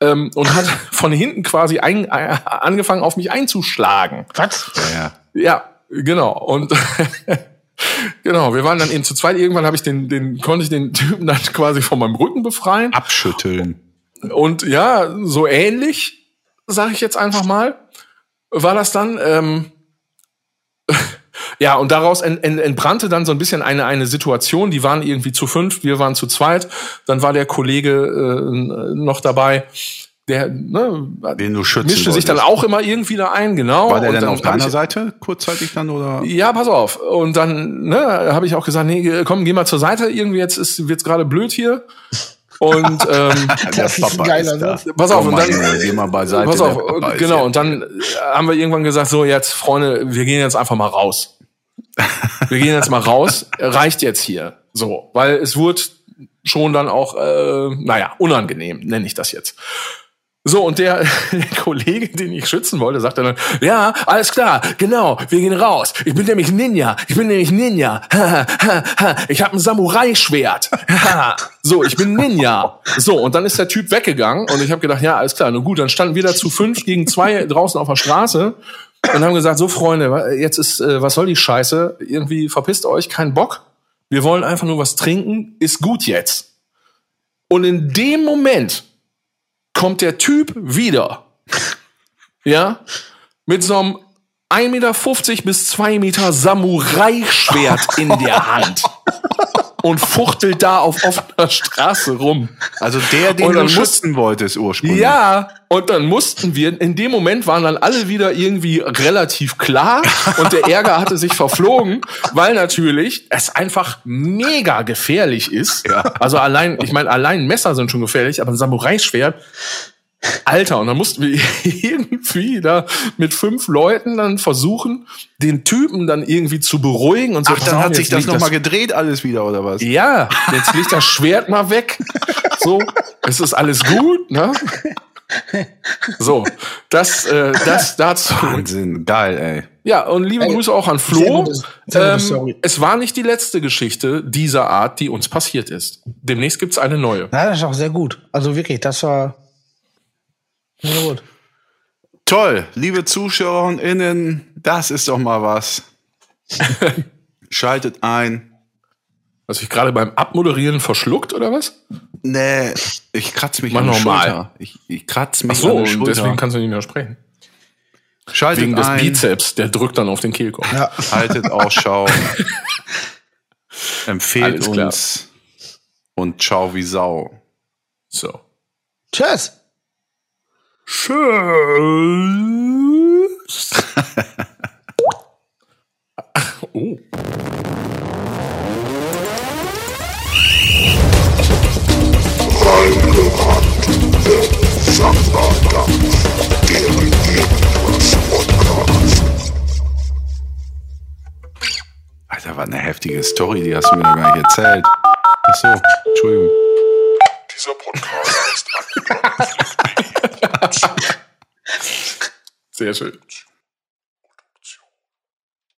ähm, und hat von hinten quasi ein, äh, angefangen, auf mich einzuschlagen.
Was?
Ja,
Ja, genau. Und Genau, wir waren dann eben zu zweit. Irgendwann habe ich den, den, konnte ich den Typen dann quasi von meinem Rücken befreien.
Abschütteln.
Und ja, so ähnlich, sage ich jetzt einfach mal, war das dann. Ähm, ja, und daraus ent, ent, entbrannte dann so ein bisschen eine, eine Situation. Die waren irgendwie zu fünf, wir waren zu zweit. Dann war der Kollege äh, noch dabei der ne,
Den du schützen
mischte sich dann auch immer irgendwie da ein, genau.
War der denn
dann
auf deiner
ich-
Seite kurzzeitig dann oder?
Ja, pass auf. Und dann ne, habe ich auch gesagt, nee, komm, geh mal zur Seite. Irgendwie jetzt ist wird's gerade blöd hier. Und ähm,
Das ist ein geiler. Satz.
Pass auf, und dann-
geh mal beiseite.
pass auf, genau.
ja-
Und dann äh, haben wir irgendwann gesagt, so jetzt, Freunde, wir gehen jetzt einfach mal raus. Wir gehen jetzt mal raus. Reicht jetzt hier. So, weil es wurde schon dann auch, äh, naja, unangenehm, nenne ich das jetzt. So, und der, der Kollege, den ich schützen wollte, sagte dann, ja, alles klar, genau, wir gehen raus. Ich bin nämlich Ninja, ich bin nämlich Ninja. Ich habe ein Samurai-Schwert. So, ich bin Ninja. So, und dann ist der Typ weggegangen und ich habe gedacht, ja, alles klar, na gut, dann standen wir da zu fünf gegen zwei draußen auf der Straße und haben gesagt, so Freunde, jetzt ist, äh, was soll die Scheiße? Irgendwie verpisst euch, kein Bock. Wir wollen einfach nur was trinken, ist gut jetzt. Und in dem Moment kommt der Typ wieder. Ja? Mit so einem 1,50 Meter bis 2 Meter Samurai-Schwert in der Hand. Und fuchtelt da auf offener Straße rum.
Also der, den du schützen wolltest ursprünglich.
Ja, und dann mussten wir, in dem Moment waren dann alle wieder irgendwie relativ klar und der Ärger hatte sich verflogen, weil natürlich es einfach mega gefährlich ist.
Ja.
Also allein, ich meine, allein Messer sind schon gefährlich, aber ein Samurai-Schwert, Alter, und dann mussten wir irgendwie da mit fünf Leuten dann versuchen, den Typen dann irgendwie zu beruhigen und so.
Ach, dann hat sich das
liegt
nochmal gedreht alles wieder, oder was?
ja, jetzt legt das Schwert mal weg. So, es ist alles gut, ne? So, das, äh, das dazu.
Wahnsinn, geil, ey.
Ja, und liebe
Ey,
Grüße auch an
sehr
Flo.
gute
Ähm, es war nicht die letzte Geschichte dieser Art, die uns passiert ist. Demnächst gibt's eine neue.
Na, das ist auch sehr gut. Also wirklich, das war. Gut.
Toll, liebe ZuschauerInnen, das ist doch mal was. Schaltet ein.
Hast du dich gerade beim Abmoderieren verschluckt oder was?
Nee, ich kratz mich
Mach
an der
normal.
Schulter. Ich, ich kratz mich
Ach so,
an Schulter.
deswegen kannst du nicht mehr sprechen.
Schaltet
Wegen des
ein,
Bizeps, der drückt dann auf den Kehlkopf.
Ja.
haltet Ausschau, empfehlt uns und ciao wie Sau.
So.
Tschüss.
Tschüss. oh.
Alter, war eine heftige Story, die hast du mir noch gar nicht erzählt. Ach so, Entschuldigung.
Dieser Podcast ist
Sehr schön.